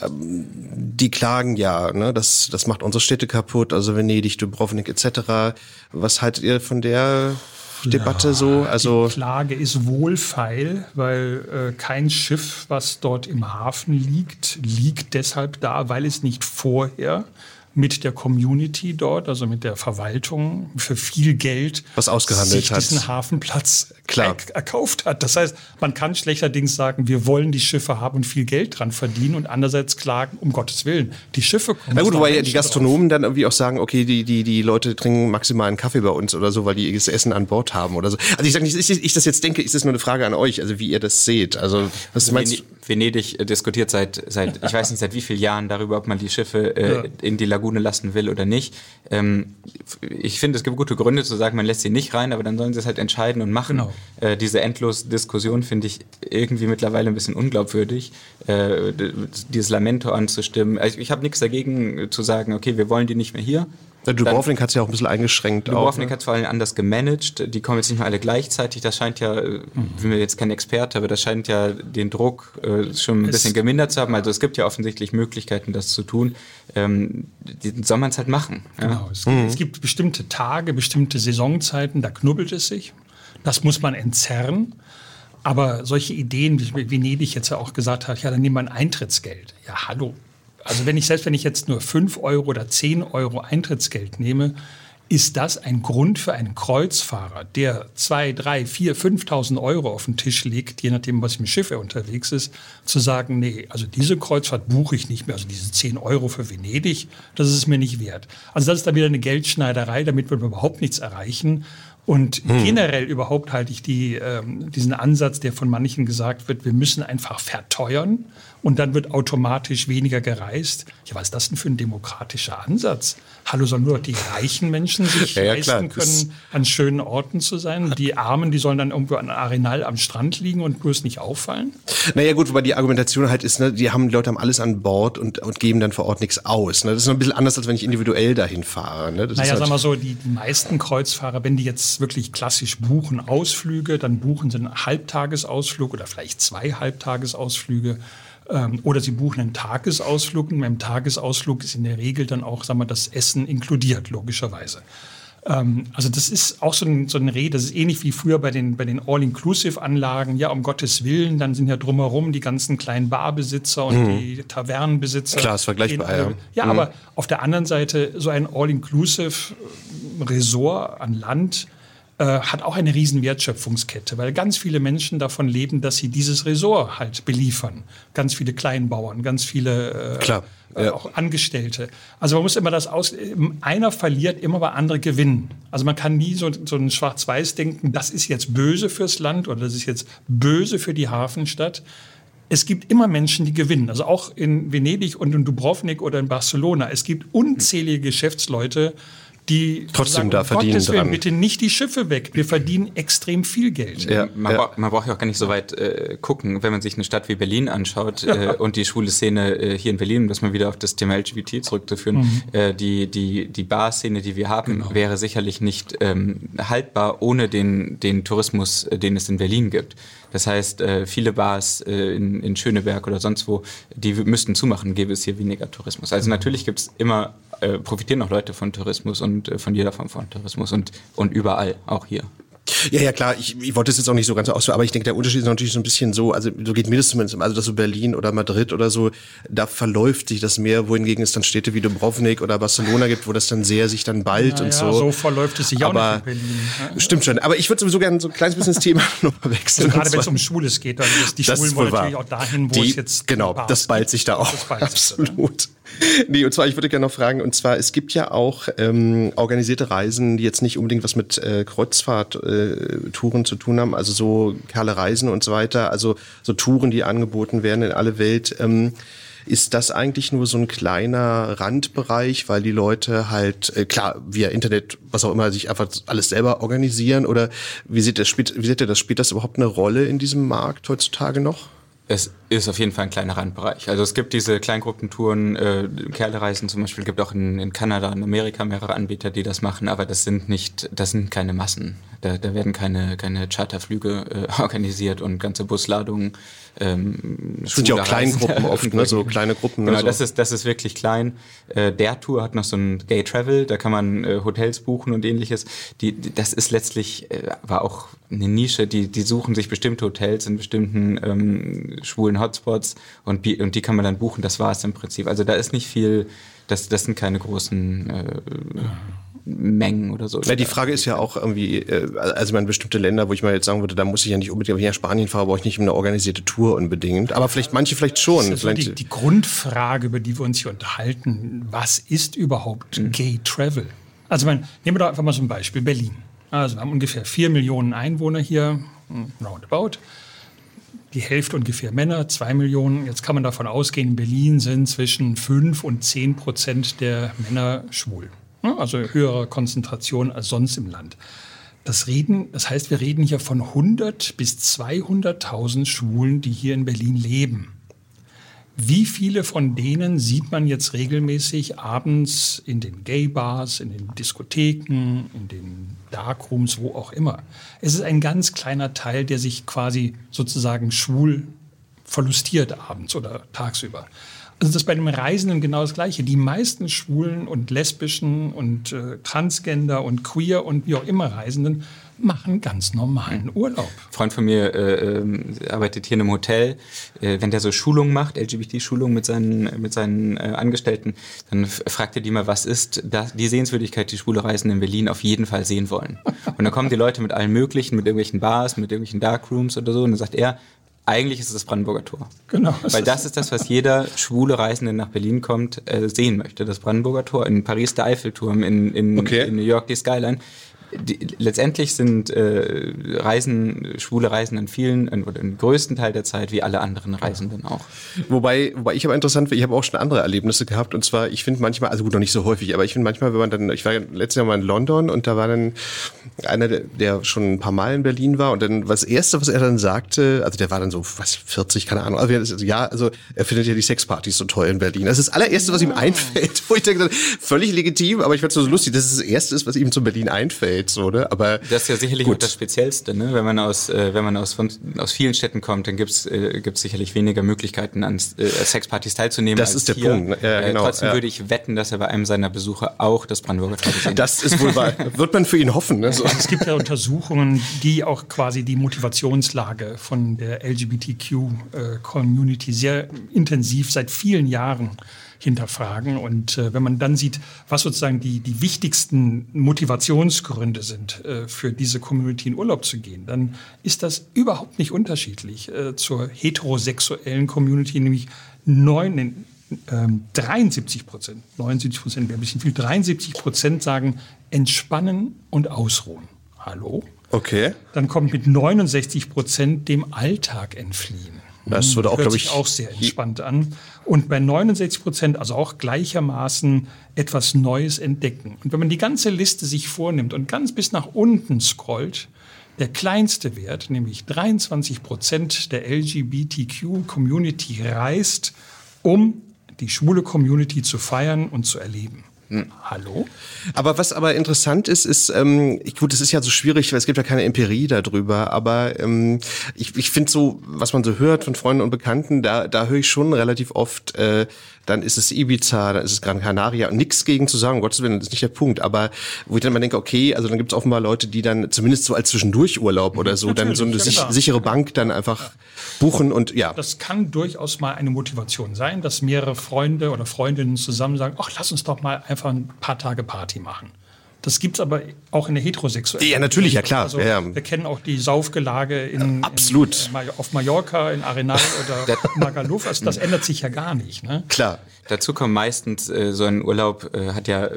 ähm, die klagen ja, ne, das, das macht unsere Städte kaputt, also Venedig, Dubrovnik etc. Was haltet ihr von der Debatte ja, so? Also die Klage ist wohlfeil, weil äh, kein Schiff, was dort im Hafen liegt, liegt deshalb da, weil es nicht vorher mit der Community dort, also mit der Verwaltung für viel Geld was ausgehandelt sich hat. diesen Hafenplatz Klar. erkauft hat. Das heißt, man kann schlechterdings sagen, wir wollen die Schiffe haben und viel Geld dran verdienen und andererseits klagen, um Gottes Willen, die Schiffe kommen. Na gut, weil ja die Gastronomen drauf. dann irgendwie auch sagen, okay, die, die, die Leute trinken maximal einen Kaffee bei uns oder so, weil die das Essen an Bord haben oder so. Also ich sage nicht, ich, ich das jetzt denke, ist das nur eine Frage an euch, also wie ihr das seht. Also was also meinst Venedig diskutiert seit, seit ich weiß nicht seit wie vielen Jahren darüber, ob man die Schiffe äh, ja. in die Lagune lassen will oder nicht. Ähm, ich finde, es gibt gute Gründe zu sagen, man lässt sie nicht rein, aber dann sollen sie es halt entscheiden und machen. Genau. Äh, diese endlose Diskussion finde ich irgendwie mittlerweile ein bisschen unglaubwürdig, äh, dieses Lamento anzustimmen. Also ich habe nichts dagegen zu sagen, okay, wir wollen die nicht mehr hier. Ja, Dubrovnik hat es ja auch ein bisschen eingeschränkt. Dubrovnik ne? hat es vor allem anders gemanagt. Die kommen jetzt nicht mehr alle gleichzeitig. Das scheint ja, mhm. ich bin jetzt kein Experte, aber das scheint ja den Druck äh, schon ein es bisschen gemindert zu haben. Also es gibt ja offensichtlich Möglichkeiten, das zu tun. Ähm, die soll man es halt machen. Ja? Genau. Es, mhm. es gibt bestimmte Tage, bestimmte Saisonzeiten, da knubbelt es sich. Das muss man entzerren. Aber solche Ideen, wie Venedig jetzt ja auch gesagt hat, ja, dann nehmen wir ein Eintrittsgeld. Ja, hallo, also wenn ich, selbst wenn ich jetzt nur 5 Euro oder 10 Euro Eintrittsgeld nehme, ist das ein Grund für einen Kreuzfahrer, der 2, 3, 4, 5.000 Euro auf den Tisch legt, je nachdem, was im Schiff er unterwegs ist, zu sagen, nee, also diese Kreuzfahrt buche ich nicht mehr, also diese 10 Euro für Venedig, das ist es mir nicht wert. Also das ist dann wieder eine Geldschneiderei, damit wir überhaupt nichts erreichen. Und hm. generell überhaupt halte ich die, ähm, diesen Ansatz, der von manchen gesagt wird, wir müssen einfach verteuern und dann wird automatisch weniger gereist. Ja, was ist das denn für ein demokratischer Ansatz? Hallo, sollen nur die reichen Menschen sich ja, ja, leisten klar, können, an schönen Orten zu sein? Die Armen, die sollen dann irgendwo an Arenal am Strand liegen und bloß nicht auffallen? Naja gut, wobei die Argumentation halt ist, ne, die haben die Leute haben alles an Bord und, und geben dann vor Ort nichts aus. Ne? Das ist ein bisschen anders, als wenn ich individuell dahin fahre. Ne? Das naja, halt sagen wir so, die, die meisten Kreuzfahrer, wenn die jetzt wirklich klassisch buchen Ausflüge, dann buchen sie einen Halbtagesausflug oder vielleicht zwei Halbtagesausflüge oder Sie buchen einen Tagesausflug. Und beim Tagesausflug ist in der Regel dann auch sagen wir, das Essen inkludiert, logischerweise. Ähm, also das ist auch so ein, so ein Reh, das ist ähnlich wie früher bei den, bei den All-Inclusive-Anlagen. Ja, um Gottes Willen, dann sind ja drumherum die ganzen kleinen Barbesitzer und mhm. die Tavernenbesitzer. Klar, ist vergleichbar, ja. Ja, mhm. aber auf der anderen Seite so ein All-Inclusive-Resort an Land, äh, hat auch eine riesen Wertschöpfungskette, weil ganz viele Menschen davon leben, dass sie dieses Ressort halt beliefern. Ganz viele Kleinbauern, ganz viele äh, Klar, äh, ja. auch Angestellte. Also man muss immer das aus, einer verliert immer, weil andere gewinnen. Also man kann nie so, so ein Schwarz-Weiß denken, das ist jetzt böse fürs Land oder das ist jetzt böse für die Hafenstadt es gibt immer Menschen, die gewinnen. Also auch in Venedig und in Dubrovnik oder in Barcelona. Es gibt unzählige Geschäftsleute, die trotzdem sagen, da verdienen Gottes Willen, dran. bitte nicht die Schiffe weg. Wir verdienen extrem viel Geld. Ja, man, ja. Braucht, man braucht ja auch gar nicht so weit äh, gucken, wenn man sich eine Stadt wie Berlin anschaut äh, und die schwule Szene äh, hier in Berlin, um das mal wieder auf das Thema LGBT zurückzuführen, Mhm. äh, die, die, die Bar-Szene, die wir haben, Genau. wäre sicherlich nicht ähm, haltbar ohne den, den Tourismus, äh, den es in Berlin gibt. Das heißt, äh, viele Bars äh, in, in Schöneberg oder sonst wo, die müssten zumachen, gäbe es hier weniger Tourismus. Also natürlich gibt es immer, äh, profitieren auch Leute von Tourismus und von jeder Form von Tourismus und, und überall, auch hier. Ja, ja, klar, ich, ich wollte es jetzt auch nicht so ganz ausführen, aber ich denke, der Unterschied ist natürlich so ein bisschen so, also so geht mir das zumindest, also dass so Berlin oder Madrid oder so, da verläuft sich das mehr, wohingegen es dann Städte wie Dubrovnik oder Barcelona gibt, wo das dann sehr sich dann bald und so. so verläuft es sich auch aber nicht in Berlin. ne? Stimmt schon, aber ich würde sowieso gerne so ein kleines bisschen das Thema nochmal wechseln. Also gerade wenn es um Schwules geht, dann ist die ist wollen natürlich auch dahin, wo Die- es jetzt Genau, das ballt sich da auch. Absolut. Nee, und zwar, ich würde gerne noch fragen, und zwar, es gibt ja auch ähm, organisierte Reisen, die jetzt nicht unbedingt was mit äh, Kreuzfahrttouren äh, zu tun haben, also so Kerle Reisen und so weiter, also so Touren, die angeboten werden in alle Welt. Ähm, ist das eigentlich nur so ein kleiner Randbereich, weil die Leute halt, äh, klar, via Internet, was auch immer, sich einfach alles selber organisieren? Oder wie seht ihr das, spielt, wie seht ihr das, spielt das überhaupt eine Rolle in diesem Markt heutzutage noch? Es ist auf jeden Fall ein kleiner Randbereich. Also es gibt diese Kleingruppentouren, äh, Kerlereisen zum Beispiel, gibt auch in, in Kanada und Amerika mehrere Anbieter, die das machen, aber das sind nicht, das sind keine Massen. Da, da werden keine, keine Charterflüge äh, organisiert und ganze Busladungen. Ähm, Das sind ja auch Kleingruppen oft, ne? so kleine Gruppen. ne? Genau, so. das ist, das ist wirklich klein. Äh, der Tour hat noch so ein Gay Travel, da kann man äh, Hotels buchen und ähnliches. Die, die, das ist letztlich, äh, war auch eine Nische, die, die suchen sich bestimmte Hotels in bestimmten ähm, schwulen Hotspots und, die- und die kann man dann buchen. Das war es im Prinzip. Also da ist nicht viel, das, das sind keine großen äh, Mengen oder so. Ja, die Frage ist ja auch irgendwie, äh, also meine, bestimmte Länder, wo ich mal jetzt sagen würde, da muss ich ja nicht unbedingt, wenn ich nach Spanien fahre, brauche ich nicht eine organisierte Tour unbedingt. Aber vielleicht manche vielleicht schon. Das ist so die, vielleicht, die Grundfrage, über die wir uns hier unterhalten. Was ist überhaupt Mhm. Gay Travel? Also man, nehmen wir doch einfach mal so ein Beispiel, Berlin. Also wir haben ungefähr vier Millionen Einwohner hier, hm, roundabout. Die Hälfte ungefähr Männer, zwei Millionen. Jetzt kann man davon ausgehen, in Berlin sind zwischen fünf und zehn Prozent der Männer schwul. Also höhere Konzentration als sonst im Land. Das, reden, das heißt, wir reden hier von 100 bis 200.000 Schwulen, die hier in Berlin leben. Wie viele von denen sieht man jetzt regelmäßig abends in den Gay-Bars, in den Diskotheken, in den Darkrooms, wo auch immer? Es ist ein ganz kleiner Teil, der sich quasi sozusagen schwul verlustiert abends oder tagsüber. Also das ist bei den Reisenden genau das Gleiche. Die meisten schwulen und lesbischen und äh, Transgender und queer und wie auch immer Reisenden machen ganz normalen Urlaub. Ein Freund von mir äh, ähm, arbeitet hier in einem Hotel. Äh, wenn der so Schulungen macht, LGBT-Schulungen mit seinen, mit seinen äh, Angestellten, dann fragt er die mal, was ist das, die Sehenswürdigkeit, die schwule Reisenden in Berlin auf jeden Fall sehen wollen. Und dann kommen die Leute mit allen möglichen, mit irgendwelchen Bars, mit irgendwelchen Darkrooms oder so. Und dann sagt er, eigentlich ist es das Brandenburger Tor. Genau. Weil das ist das, was jeder schwule Reisende nach Berlin kommt, äh, sehen möchte. Das Brandenburger Tor, in Paris der Eiffelturm, in, in, Okay. in New York die Skyline. Die, letztendlich sind äh, Reisen, schwule Reisen in vielen, in, oder im größten Teil der Zeit wie alle anderen Reisenden auch. Wobei, wobei ich aber interessant finde, ich habe auch schon andere Erlebnisse gehabt. Und zwar, ich finde manchmal, also gut, noch nicht so häufig, aber ich finde manchmal, wenn man dann, ich war ja letztes Jahr mal in London und da war dann einer, der, schon ein paar Mal in Berlin war. Und dann was erste, was er dann sagte, also der war dann so, was, 40, keine Ahnung, also ja, also er findet ja die Sexpartys so toll in Berlin. Das ist das allererste, was ihm einfällt, wo ich denke, völlig legitim, aber ich fand es so lustig, dass es das erste ist, was ihm zu Berlin einfällt, so, ne, aber. Das ist ja sicherlich Gut. auch das Speziellste, ne? Wenn man aus, äh, wenn man aus, von, aus vielen Städten kommt, dann gibt's äh, gibt's sicherlich weniger Möglichkeiten, an äh, Sexpartys teilzunehmen. Das als ist der hier. Punkt, ne? Ja, äh, genau, trotzdem ja. würde ich wetten, dass er bei einem seiner Besucher auch das Brandenburger Tor gesehen hat. Das ist wohl wahr. Wird man für ihn hoffen, ne? So. Es gibt ja Untersuchungen, die auch quasi die Motivationslage von der LGBTQ-Community sehr intensiv seit vielen Jahren hinterfragen. Und äh, wenn man dann sieht, was sozusagen die, die wichtigsten Motivationsgründe sind, äh, für diese Community in Urlaub zu gehen, dann ist das überhaupt nicht unterschiedlich äh, zur heterosexuellen Community, nämlich neun, ähm, 73 Prozent, 79 Prozent wäre ein bisschen viel, 73 Prozent sagen entspannen und ausruhen. Hallo? Okay. Dann kommt mit 69 Prozent dem Alltag entfliehen. Das würde auch, glaube ich, auch sehr entspannt an. Und bei 69 Prozent, also auch gleichermaßen etwas Neues entdecken. Und wenn man die ganze Liste sich vornimmt und ganz bis nach unten scrollt, der kleinste Wert, nämlich 23 Prozent der LGBTQ-Community reist, um die schwule Community zu feiern und zu erleben. Hm. Hallo? Aber was aber interessant ist, ist, ähm, ich, gut, es ist ja so schwierig, weil es gibt ja keine Empirie darüber, aber ähm, ich, ich finde so, was man so hört von Freunden und Bekannten, da, da höre ich schon relativ oft, äh, dann ist es Ibiza, dann ist es Gran Canaria und nichts gegen zu sagen, um Gottes Willen, das ist nicht der Punkt, aber wo ich dann mal denke, okay, also dann gibt es offenbar Leute, die dann zumindest so als Zwischendurchurlaub oder so, dann so eine sich, sichere Bank dann einfach buchen und ja. Das kann durchaus mal eine Motivation sein, dass mehrere Freunde oder Freundinnen zusammen sagen, ach, lass uns doch mal einfach ein paar Tage Party machen. Das gibt es aber auch in der heterosexuellen. Ja, natürlich, ja klar. Also, ja, ja. Wir kennen auch die Saufgelage in, Absolut. In, auf Mallorca, in Arenal oder Magaluf. Also das ändert sich ja gar nicht. Ne? Klar. Dazu kommt meistens, äh, so ein Urlaub äh, hat ja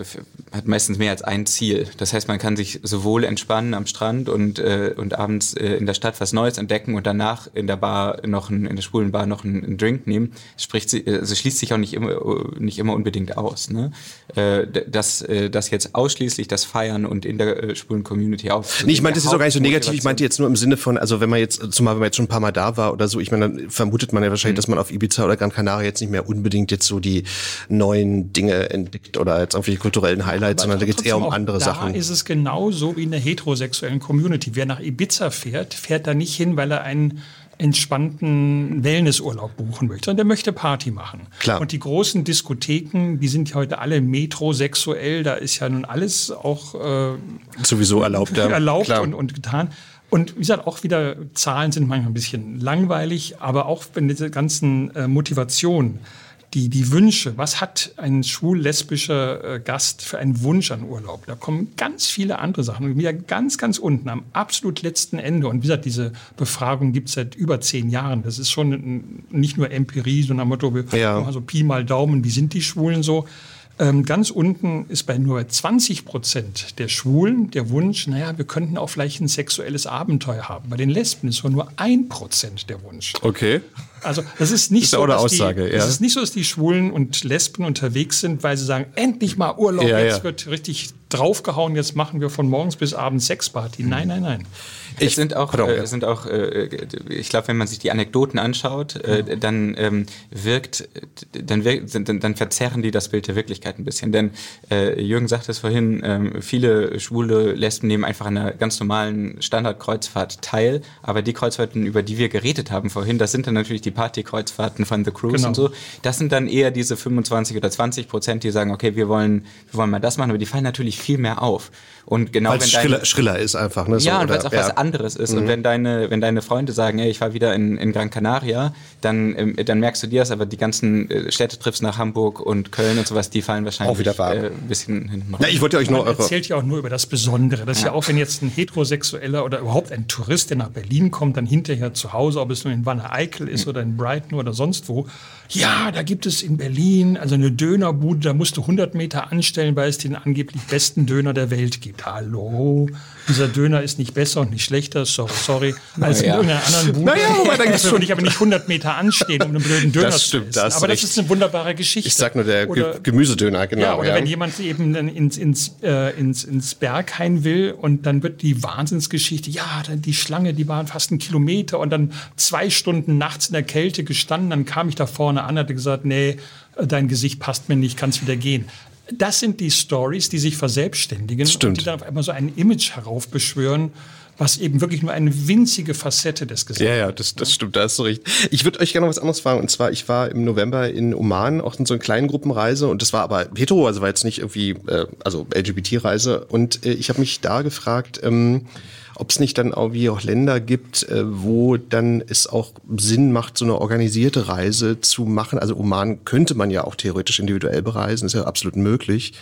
hat meistens mehr als ein Ziel. Das heißt, man kann sich sowohl entspannen am Strand und, äh, und abends äh, in der Stadt was Neues entdecken und danach in der Bar noch ein, in der schwulen Bar noch einen, einen Drink nehmen. Spricht, also schließt sich auch nicht immer, nicht immer unbedingt aus. Ne? Äh, dass, äh, dass jetzt ausschließlich das Feiern und in der äh, schwulen Community auf. Nee, ich meinte das ist auch gar nicht so negativ. Ich meinte jetzt nur im Sinne von, also wenn man jetzt, zumal wenn man jetzt schon ein paar Mal da war oder so, ich meine, dann vermutet man ja wahrscheinlich, mhm. dass man auf Ibiza oder Gran Canaria jetzt nicht mehr unbedingt jetzt so die neuen Dinge entdeckt oder jetzt irgendwelche kulturellen Highlights, sondern da geht es eher um andere da Sachen. Da ist es genauso wie in der heterosexuellen Community. Wer nach Ibiza fährt, fährt da nicht hin, weil er einen entspannten Wellnessurlaub buchen möchte, sondern der möchte Party machen. Klar. Und die großen Diskotheken, die sind ja heute alle metrosexuell, da ist ja nun alles auch äh, sowieso erlaubt, ja. erlaubt und, und getan. Und wie gesagt, auch wieder Zahlen sind manchmal ein bisschen langweilig, aber auch wenn diese ganzen äh, Motivationen die, die Wünsche, was hat ein schwul-lesbischer äh, Gast für einen Wunsch an Urlaub? Da kommen ganz viele andere Sachen. Und wieder ganz, ganz unten, am absolut letzten Ende. Und wie gesagt, diese Befragung gibt es seit über zehn Jahren. Das ist schon nicht nur Empirie, sondern Motto, ja. also Pi mal Daumen, wie sind die Schwulen so? Ähm, ganz unten ist bei nur 20 Prozent der Schwulen der Wunsch, naja, wir könnten auch vielleicht ein sexuelles Abenteuer haben. Bei den Lesben ist nur ein Prozent der Wunsch. Okay. Also das ist nicht ist so, dass Aussage, die, ja. es ist nicht so, dass die Schwulen und Lesben unterwegs sind, weil sie sagen, endlich mal Urlaub, ja, jetzt ja. wird richtig draufgehauen, jetzt machen wir von morgens bis abends Sexparty. Nein, nein, nein. Es sind auch, Pardon, äh, sind auch äh, ich glaube, wenn man sich die Anekdoten anschaut, äh, dann ähm, wirkt, dann, wirkt dann, dann verzerren die das Bild der Wirklichkeit ein bisschen. Denn äh, Jürgen sagte es vorhin, äh, viele schwule Lesben nehmen einfach an einer ganz normalen Standardkreuzfahrt teil, aber die Kreuzfahrten, über die wir geredet haben vorhin, das sind dann natürlich die Partykreuzfahrten von The Cruise Genau. und so. Das sind dann eher diese 25 oder 20 Prozent, die sagen, okay, wir wollen, wir wollen mal das machen, aber die fallen natürlich viel mehr auf. Und genau Weil wenn schriller, schriller ist einfach. Ne? So, ja, und weil es auch was anderes ist. Und wenn deine, wenn deine Freunde sagen, ey, ich war wieder in, in Gran Canaria, dann, ähm, dann merkst du dir das, aber die ganzen äh, Städtetrips nach Hamburg und Köln und sowas, die fallen wahrscheinlich Auch wieder äh, ein bisschen hinten raus. Na, ich wollte euch nur Man eure. erzählt ja auch nur über das Besondere. Das ist ja. auch, wenn jetzt ein Heterosexueller oder überhaupt ein Tourist, der nach Berlin kommt, dann hinterher zu Hause, ob es nun in Wanne Eickel ist oder in Brighton oder sonst wo. Ja, da gibt es in Berlin also eine Dönerbude, da musst du 100 Meter anstellen, weil es den angeblich besten Döner der Welt gibt. Hallo? Dieser Döner ist nicht besser und nicht schlechter, sorry, sorry, als in ja. irgendeiner anderen Bude. Naja, aber da gibt's würde ich aber nicht 100 Meter anstehen, um einen blöden Döner Das zu stimmt, essen. da hast du Aber das recht. ist eine wunderbare Geschichte. Ich sag nur der Oder- Ge Gemüsedöner, genau. ja, oder wenn jemand eben ins, ins, äh, ins, ins Berghain will und dann wird die Wahnsinnsgeschichte, ja, dann die Schlange, die waren fast einen Kilometer und dann zwei Stunden nachts in der Kälte gestanden, dann kam ich da vorne an, hatte gesagt, nee, dein Gesicht passt mir nicht, kannst wieder gehen. Das sind die Stories, die sich verselbstständigen Stimmt. und die dann auf einmal so ein Image heraufbeschwören, was eben wirklich nur eine winzige Facette des Gesamten Ja, ja, das, das stimmt, da hast du recht. Ich würde euch gerne noch was anderes fragen. Und zwar, ich war im November in Oman, auch in so einer kleinen Gruppenreise. Und das war aber hetero, also war jetzt nicht irgendwie, äh, also LGBT-Reise. Und äh, ich habe mich da gefragt, ähm, ob es nicht dann auch wie auch Länder gibt, äh, wo dann es auch Sinn macht, so eine organisierte Reise zu machen. Also Oman könnte man ja auch theoretisch individuell bereisen, ist ja absolut möglich.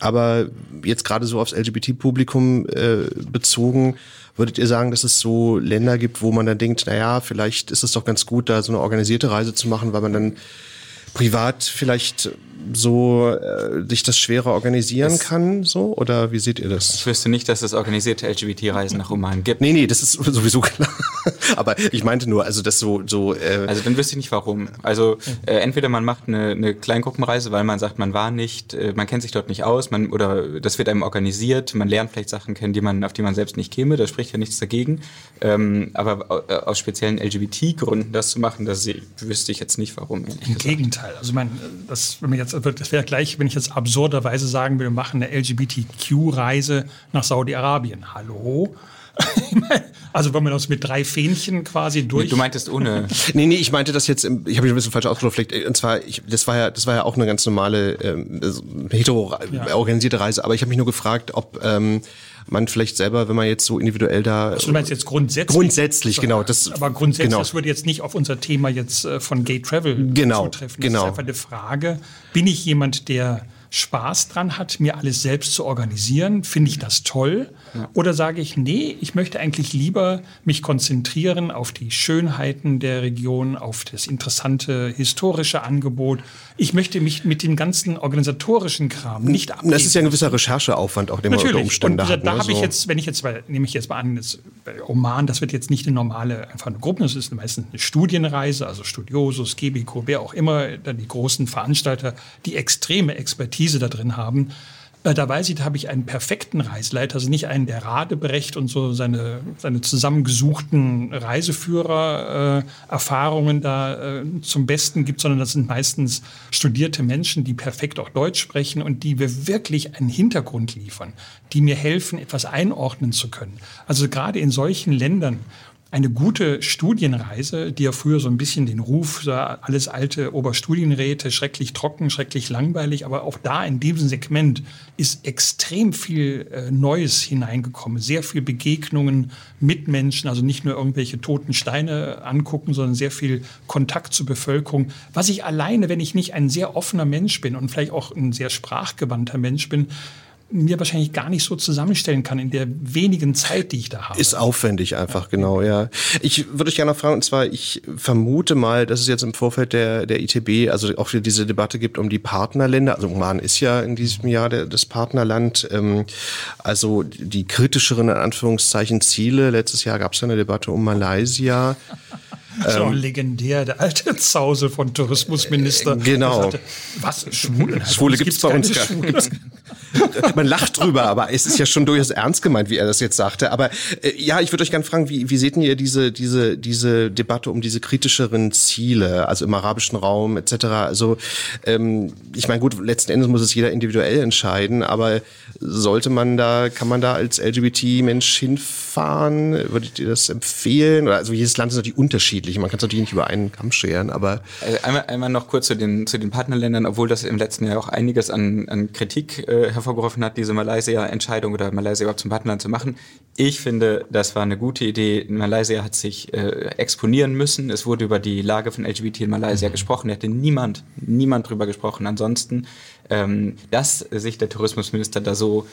Aber jetzt gerade so aufs LGBT-Publikum äh, bezogen, würdet ihr sagen, dass es so Länder gibt, wo man dann denkt, na ja, vielleicht ist es doch ganz gut, da so eine organisierte Reise zu machen, weil man dann privat vielleicht so äh, sich das schwerer organisieren das kann, so? Oder wie seht ihr das? Ich wüsste nicht, dass es organisierte LGBT-Reisen nach Oman gibt. Nee, nee, das ist sowieso klar. Aber ich meinte nur, also das so, so. Äh also dann wüsste ich nicht warum. Also äh, entweder man macht eine, eine Kleingruppenreise, weil man sagt, man war nicht, äh, man kennt sich dort nicht aus, man oder das wird einem organisiert, man lernt vielleicht Sachen kennen, die man, auf die man selbst nicht käme, da spricht ja nichts dagegen. Ähm, aber äh, aus speziellen LGBT-Gründen das zu machen, das wüsste ich jetzt nicht warum. Im Gegenteil. Also mein, das, wenn man jetzt, das wäre gleich, wenn ich jetzt absurderweise sagen würde, wir machen eine LGBTQ-Reise nach Saudi-Arabien. Hallo? also wenn man das mit drei Fähnchen quasi durch. Du meintest ohne. nee, nee, ich meinte das jetzt, im, ich habe mich ein bisschen falsch ausgedrückt. Und zwar, ich, das war ja, das war ja auch eine ganz normale ähm, hetero ja. organisierte Reise. Aber ich habe mich nur gefragt, ob ähm, man vielleicht selber, wenn man jetzt so individuell da. Also du meinst jetzt grundsätzlich? Grundsätzlich, genau. Das, aber grundsätzlich, genau. das würde jetzt nicht auf unser Thema jetzt äh, von Gay Travel genau, zutreffen. Das genau. ist einfach eine Frage. Bin ich jemand, der Spaß dran hat, mir alles selbst zu organisieren, finde ich das toll. Ja. Oder sage ich, nee, ich möchte eigentlich lieber mich konzentrieren auf die Schönheiten der Region, auf das interessante historische Angebot. Ich möchte mich mit dem ganzen organisatorischen Kram nicht abgeben. Das ist ja ein gewisser Rechercheaufwand auch, den man unter Umständen und hat. Da ne? habe ich jetzt, wenn ich jetzt, weil, nehme ich jetzt mal an, das Oman, das wird jetzt nicht eine normale, einfach eine Gruppe, das ist meistens eine Studienreise, also Studiosus, Gebico, wer auch immer, die großen Veranstalter, die extreme Expertise da drin haben. Äh, da weiß ich, da habe ich einen perfekten Reiseleiter, also nicht einen, der Radebrecht und so seine, seine zusammengesuchten Reiseführer-Erfahrungen äh, da äh, zum Besten gibt, sondern das sind meistens studierte Menschen, die perfekt auch Deutsch sprechen und die mir wirklich einen Hintergrund liefern, die mir helfen, etwas einordnen zu können. Also gerade in solchen Ländern, eine gute Studienreise, die ja früher so ein bisschen den Ruf, alles alte Oberstudienräte, schrecklich trocken, schrecklich langweilig, aber auch da in diesem Segment ist extrem viel äh, Neues hineingekommen, sehr viel Begegnungen mit Menschen, also nicht nur irgendwelche toten Steine angucken, sondern sehr viel Kontakt zur Bevölkerung, was ich alleine, wenn ich nicht ein sehr offener Mensch bin und vielleicht auch ein sehr sprachgewandter Mensch bin, mir wahrscheinlich gar nicht so zusammenstellen kann in der wenigen Zeit, die ich da habe. Ist aufwendig einfach, ja. genau, ja. Ich würde euch gerne fragen, und zwar, ich vermute mal, dass es jetzt im Vorfeld der, der ITB, also auch wieder diese Debatte gibt um die Partnerländer. Also Oman ist ja in diesem Jahr der, das Partnerland. Ähm, also die kritischeren, in Anführungszeichen, Ziele. Letztes Jahr gab es ja eine Debatte um Malaysia. Auch ähm, legendär, der alte Zause von Tourismusminister. Genau. Sagte, was? Schwule? Schwule gibt es bei uns gar nicht. Man lacht drüber, aber es ist ja schon durchaus ernst gemeint, wie er das jetzt sagte. Aber äh, ja, ich würde euch gerne fragen, wie, wie seht ihr diese, diese, diese Debatte um diese kritischeren Ziele, also im arabischen Raum etc.? Also ähm, ich meine, gut, letzten Endes muss es jeder individuell entscheiden, aber sollte man da, kann man da als LGBT-Mensch hinfahren? Würdet ihr das empfehlen? also jedes Land ist natürlich unterschiedlich. Man kann es natürlich nicht über einen Kamm scheren, aber. Also einmal, einmal noch kurz zu den, zu den Partnerländern, obwohl das im letzten Jahr auch einiges an, an Kritik äh, hervorgerufen hat, diese Malaysia-Entscheidung oder Malaysia überhaupt zum Partnerland zu machen. Ich finde, das war eine gute Idee. Malaysia hat sich äh, exponieren müssen. Es wurde über die Lage von LGBT in Malaysia mhm. gesprochen. Da hätte niemand, niemand drüber gesprochen. Ansonsten ähm, dass sich der Tourismusminister da so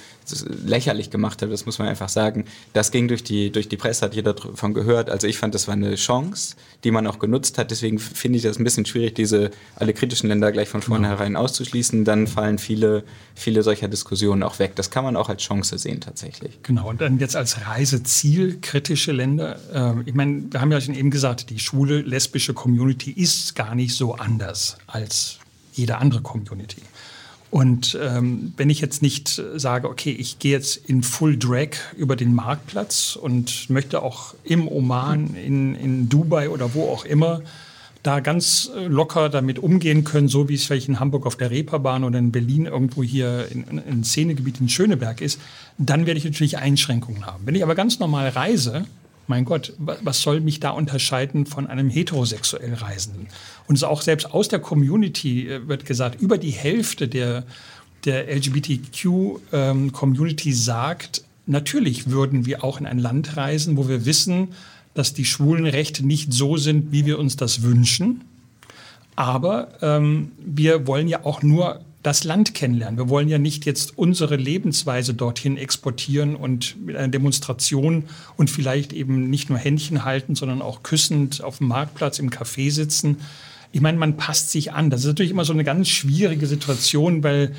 lächerlich gemacht hat, das muss man einfach sagen. Das ging durch die, durch die Presse, hat jeder davon gehört. Also ich fand, das war eine Chance, die man auch genutzt hat. Deswegen finde ich das ein bisschen schwierig, diese alle kritischen Länder gleich von vornherein auszuschließen. Dann fallen viele, viele solcher Diskussionen auch weg. Das kann man auch als Chance sehen tatsächlich. Genau, und dann jetzt als Reiseziel kritische Länder. Äh, ich meine, wir haben ja schon eben gesagt, die schwule, lesbische Community ist gar nicht so anders als jede andere Community. Und ähm, wenn ich jetzt nicht sage, okay, ich gehe jetzt in Full Drag über den Marktplatz und möchte auch im Oman, in, in Dubai oder wo auch immer da ganz locker damit umgehen können, so wie es vielleicht in Hamburg auf der Reeperbahn oder in Berlin irgendwo hier in, in Szenegebiet in Schöneberg ist, dann werde ich natürlich Einschränkungen haben. Wenn ich aber ganz normal reise, mein Gott, was soll mich da unterscheiden von einem heterosexuell Reisenden? Und auch selbst aus der Community äh, wird gesagt, über die Hälfte der, der LGBTQ-Community ähm, sagt, natürlich würden wir auch in ein Land reisen, wo wir wissen, dass die Schwulenrechte nicht so sind, wie wir uns das wünschen. Aber ähm, wir wollen ja auch nur das Land kennenlernen. Wir wollen ja nicht jetzt unsere Lebensweise dorthin exportieren und mit einer Demonstration und vielleicht eben nicht nur Händchen halten, sondern auch küssend auf dem Marktplatz im Café sitzen. ich meine, man passt sich an. Das ist natürlich immer so eine ganz schwierige Situation, weil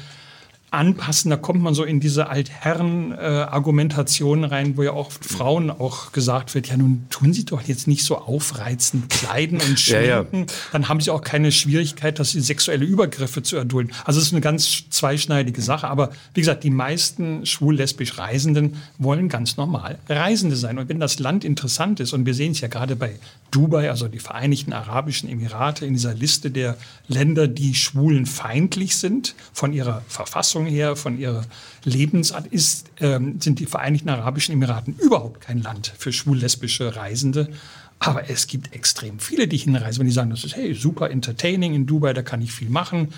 anpassen. Da kommt man so in diese Altherren-Argumentation äh, rein, wo ja auch Frauen auch gesagt wird, ja nun tun Sie doch jetzt nicht so aufreizend kleiden und schminken. Ja, ja. Dann haben Sie auch keine Schwierigkeit, dass Sie sexuelle Übergriffe zu erdulden. Also es ist eine ganz zweischneidige Sache. Aber wie gesagt, die meisten schwul-lesbisch Reisenden wollen ganz normal Reisende sein. Und wenn das Land interessant ist, und wir sehen es ja gerade bei Dubai, also die Vereinigten Arabischen Emirate, in dieser Liste der Länder, die schwulen feindlich sind, von ihrer Verfassung her, von ihrer Lebensart, ist, ähm, sind die Vereinigten Arabischen Emiraten überhaupt kein Land für schwul-lesbische Reisende. Aber es gibt extrem viele, die hinreisen, wenn die sagen, das ist hey, super entertaining in Dubai, da kann ich viel machen.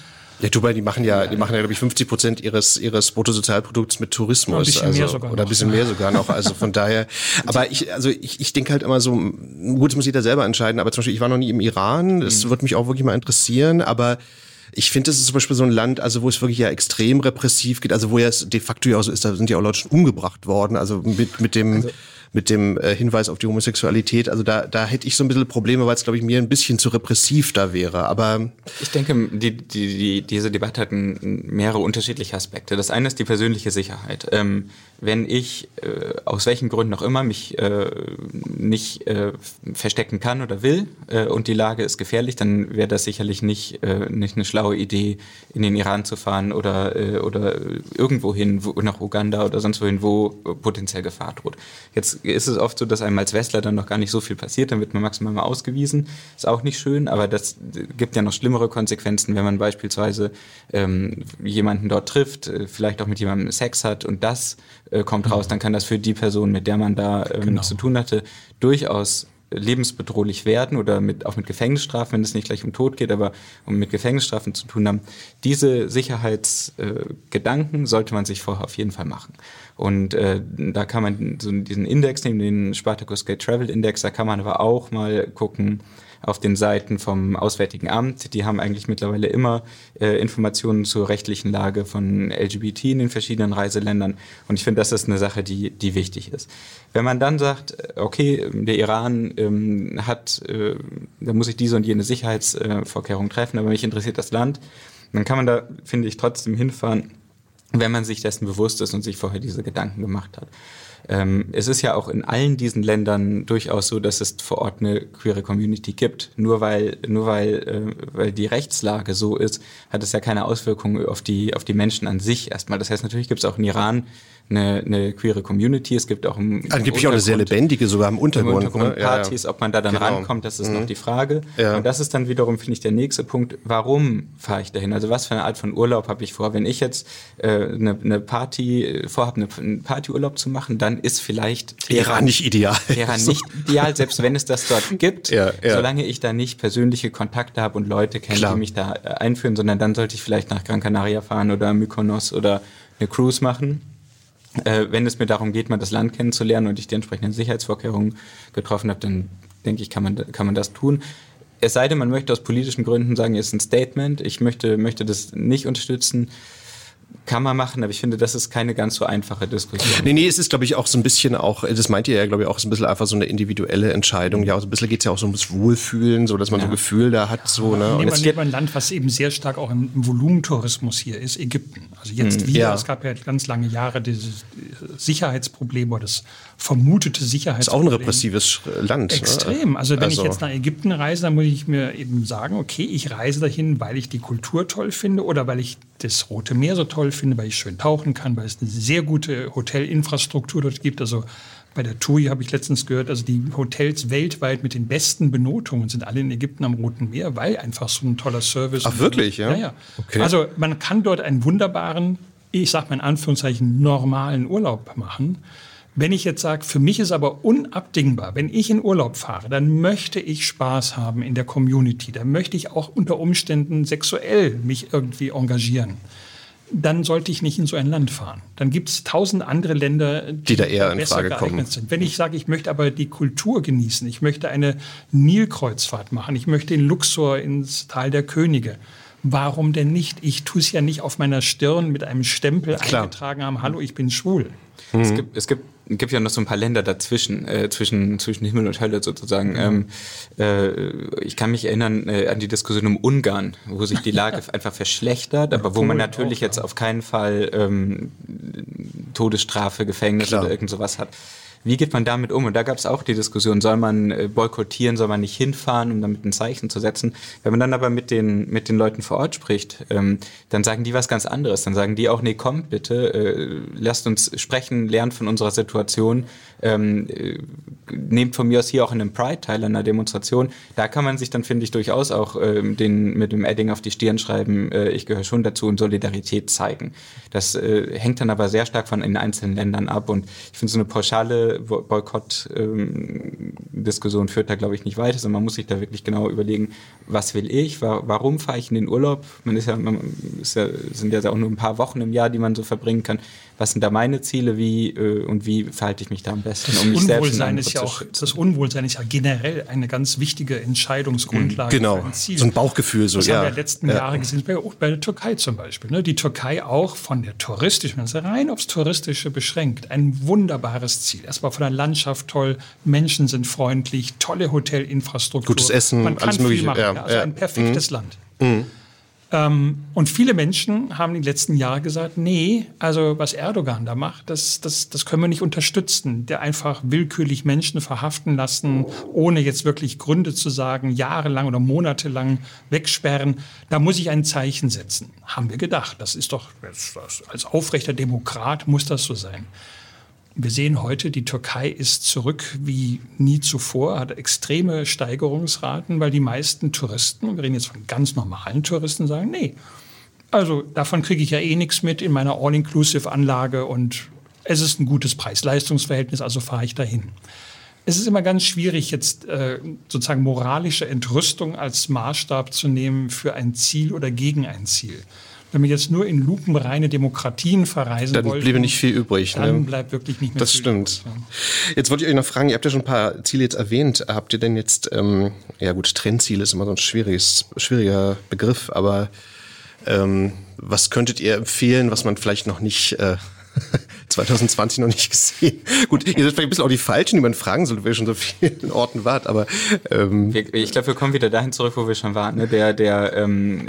Ja, Dubai, die machen ja, die machen ja, glaube ich, 50 Prozent ihres, ihres Bruttosozialprodukts mit Tourismus. Ein bisschen also, mehr sogar Oder ein bisschen mehr sogar noch. Also von daher. Aber ich, also ich, ich denke halt immer so, gut, das muss jeder selber entscheiden, aber zum Beispiel, ich war noch nie im Iran. Das mhm. würde mich auch wirklich mal interessieren, aber ich finde, das ist zum Beispiel so ein Land, also wo es wirklich ja extrem repressiv geht, also wo ja es de facto ja auch so ist, da sind ja auch Leute schon umgebracht worden, also mit, mit dem, also mit dem äh, Hinweis auf die Homosexualität. Also da, da hätte ich so ein bisschen Probleme, weil es, glaube ich, mir ein bisschen zu repressiv da wäre. Aber ich denke, die, die, die, diese Debatte hat mehrere unterschiedliche Aspekte. Das eine ist die persönliche Sicherheit. Ähm, wenn ich äh, aus welchen Gründen auch immer mich äh, nicht äh, verstecken kann oder will äh, und die Lage ist gefährlich, dann wäre das sicherlich nicht, äh, nicht eine schlaue Idee, in den Iran zu fahren oder, äh, oder irgendwo hin, wo, nach Uganda oder sonst wohin, wo potenziell Gefahr droht. Jetzt ist es oft so, dass einem als Westler dann noch gar nicht so viel passiert, dann wird man maximal mal ausgewiesen. Ist auch nicht schön, aber das gibt ja noch schlimmere Konsequenzen, wenn man beispielsweise ähm, jemanden dort trifft, vielleicht auch mit jemandem Sex hat und das äh, kommt raus, dann kann das für die Person, mit der man da ähm, genau. zu tun hatte, durchaus lebensbedrohlich werden oder mit, auch mit Gefängnisstrafen, wenn es nicht gleich um Tod geht, aber um mit Gefängnisstrafen zu tun haben. Diese Sicherheitsgedanken äh, sollte man sich vorher auf jeden Fall machen. Und äh, da kann man so diesen Index nehmen, den Spartacus Gate Travel Index, da kann man aber auch mal gucken, auf den Seiten vom Auswärtigen Amt. Die haben eigentlich mittlerweile immer äh, Informationen zur rechtlichen Lage von LGBT in den verschiedenen Reiseländern. Und ich finde, das ist eine Sache, die, die wichtig ist. Wenn man dann sagt, okay, der Iran ähm, hat, äh, da muss ich diese und jene Sicherheitsvorkehrungen treffen, aber mich interessiert das Land, dann kann man da, finde ich, trotzdem hinfahren, wenn man sich dessen bewusst ist und sich vorher diese Gedanken gemacht hat. Ähm, es ist ja auch in allen diesen Ländern durchaus so, dass es vor Ort eine queere Community gibt. Nur weil, nur weil, äh, weil die Rechtslage so ist, hat es ja keine Auswirkungen auf die, auf die Menschen an sich erstmal. Das heißt, natürlich gibt es auch in Iran eine, eine queere Community. Es gibt auch im, im Angeblich auch eine sehr lebendige, sogar im Untergrund. Im Untergrund ne? Partys, ja, ja. ob man da dann genau. rankommt, das ist mhm. noch die Frage. Ja. Und das ist dann wiederum, finde ich, der nächste Punkt. Warum fahre ich dahin? Also was für eine Art von Urlaub habe ich vor? Wenn ich jetzt äh, eine, eine Party vorhabe, eine, einen Partyurlaub zu machen, dann ist vielleicht Teheran nicht ideal. Teheran nicht ideal, selbst wenn es das dort gibt. Ja, ja. Solange ich da nicht persönliche Kontakte habe und Leute kenne, Klar. die mich da äh, einführen, sondern dann sollte ich vielleicht nach Gran Canaria fahren oder Mykonos oder eine Cruise machen äh, wenn es mir darum geht, mal das Land kennenzulernen und ich die entsprechenden Sicherheitsvorkehrungen getroffen habe, dann denke ich, kann man, kann man das tun. Es sei denn, man möchte aus politischen Gründen sagen, es ist ein Statement, ich möchte, möchte das nicht unterstützen kann man machen, aber ich finde, das ist keine ganz so einfache Diskussion. Nee, nee, es ist, glaube ich, auch so ein bisschen auch, das meint ihr ja, glaube ich, auch so ein bisschen einfach so eine individuelle Entscheidung. Ja, so ein bisschen geht es ja auch so ums Wohlfühlen, so dass man ja. so ein Gefühl da hat. So, ne? Nehmen wir ein Land, was eben sehr stark auch im, Volumentourismus hier ist, Ägypten. Also jetzt hm, wieder, ja. es gab ja ganz lange Jahre dieses Sicherheitsproblem oder das vermutete Sicherheitsproblem. Das ist auch ein repressives Land. Ne? Extrem. Also wenn also. ich jetzt nach Ägypten reise, dann muss ich mir eben sagen, okay, ich reise dahin, weil ich die Kultur toll finde oder weil ich das Rote Meer so toll finde, weil ich schön tauchen kann, weil es eine sehr gute Hotelinfrastruktur dort gibt. Also bei der TUI habe ich letztens gehört, also die Hotels weltweit mit den besten Benotungen sind alle in Ägypten am Roten Meer, weil einfach so ein toller Service. Ach wirklich, ja? Ja. Okay. Also man kann dort einen wunderbaren, ich sage mal in Anführungszeichen, normalen Urlaub machen. Wenn ich jetzt sage, für mich ist aber unabdingbar, wenn ich in Urlaub fahre, dann möchte ich Spaß haben in der Community. Dann möchte ich auch unter Umständen sexuell mich irgendwie engagieren. Dann sollte ich nicht in so ein Land fahren. Dann gibt es tausend andere Länder, die, die da eher in Frage kommen. Sind. Wenn ich sage, ich möchte aber die Kultur genießen, ich möchte eine Nilkreuzfahrt machen, ich möchte in Luxor ins Tal der Könige, warum denn nicht? Ich tue es ja nicht auf meiner Stirn mit einem Stempel Klar. eingetragen haben, hallo, ich bin schwul. Mhm. Es, gibt, es gibt gibt ja noch so ein paar Länder dazwischen, äh, zwischen, zwischen Himmel und Hölle sozusagen. Mhm. Ähm, äh, ich kann mich erinnern äh, an die Diskussion um Ungarn, wo sich die Lage einfach verschlechtert, aber wo man natürlich jetzt auf keinen Fall ähm, Todesstrafe, Gefängnis Klar. oder irgend sowas hat. Wie geht man damit um? Und da gab es auch die Diskussion, soll man äh, boykottieren, soll man nicht hinfahren, um damit ein Zeichen zu setzen. Wenn man dann aber mit den, mit den Leuten vor Ort spricht, ähm, dann sagen die was ganz anderes. Dann sagen die auch, nee, kommt bitte, äh, lasst uns sprechen, lernt von unserer Situation, ähm, äh, nehmt von mir aus hier auch in einem Pride teil, an einer Demonstration. Da kann man sich dann, finde ich, durchaus auch ähm, den, mit dem Edding auf die Stirn schreiben, äh, ich gehöre schon dazu und Solidarität zeigen. Das äh, hängt dann aber sehr stark von den einzelnen Ländern ab und ich finde so eine pauschale Boykott-Diskussion ähm, führt da, glaube ich, nicht weiter, sondern man muss sich da wirklich genau überlegen, was will ich, wa warum fahre ich in den Urlaub? Man ist ja, man ist ja, sind ja auch nur ein paar Wochen im Jahr, die man so verbringen kann. Was sind da meine Ziele, wie äh, und wie verhalte ich mich da am besten? Das um mich Unwohlsein ist ja auch, das Unwohlsein ist ja generell eine ganz wichtige Entscheidungsgrundlage. Genau, für ein Ziel. so ein Bauchgefühl. So, das ja. haben wir in den letzten ja. Jahren gesehen, bei, bei der Türkei zum Beispiel. Ne? Die Türkei auch von der touristischen, also rein aufs Touristische beschränkt, ein wunderbares Ziel. Erstmal von der Landschaft toll, Menschen sind freundlich, tolle Hotelinfrastruktur. Gutes Essen, Man kann alles Mögliche. Machen, ja, also ein perfektes mhm. Land. Mhm. Ähm, und viele Menschen haben in den letzten Jahren gesagt, nee, also was Erdogan da macht, das, das, das können wir nicht unterstützen. Der einfach willkürlich Menschen verhaften lassen, ohne jetzt wirklich Gründe zu sagen, jahrelang oder monatelang wegsperren. Da muss ich ein Zeichen setzen. Haben wir gedacht. Das ist doch, als aufrechter Demokrat muss das so sein. Wir sehen heute, die Türkei ist zurück wie nie zuvor, hat extreme Steigerungsraten, weil die meisten Touristen, wir reden jetzt von ganz normalen Touristen, sagen, nee, also davon kriege ich ja eh nichts mit in meiner All-Inclusive-Anlage und es ist ein gutes Preis-Leistungs-Verhältnis, also fahre ich dahin. Es ist immer ganz schwierig, jetzt äh, sozusagen moralische Entrüstung als Maßstab zu nehmen für ein Ziel oder gegen ein Ziel. Wenn wir jetzt nur in lupenreine Demokratien verreisen dann wollten, bliebe nicht viel übrig. Dann ne? bleibt wirklich nicht mehr das viel stimmt. Übrig, Jetzt wollte ich euch noch fragen, ihr habt ja schon ein paar Ziele jetzt erwähnt. Habt ihr denn jetzt, ähm, ja gut, Trendziel ist immer so ein schwieriges, schwieriger Begriff, aber ähm, was könntet ihr empfehlen, was man vielleicht noch nicht äh, 2020 noch nicht gesehen. Gut, ihr seid vielleicht ein bisschen auch die Falschen, die man fragen soll, weil ihr schon so vielen Orten wart, aber ähm ich glaube, wir kommen wieder dahin zurück, wo wir schon waren. Ne? Der, der, ähm,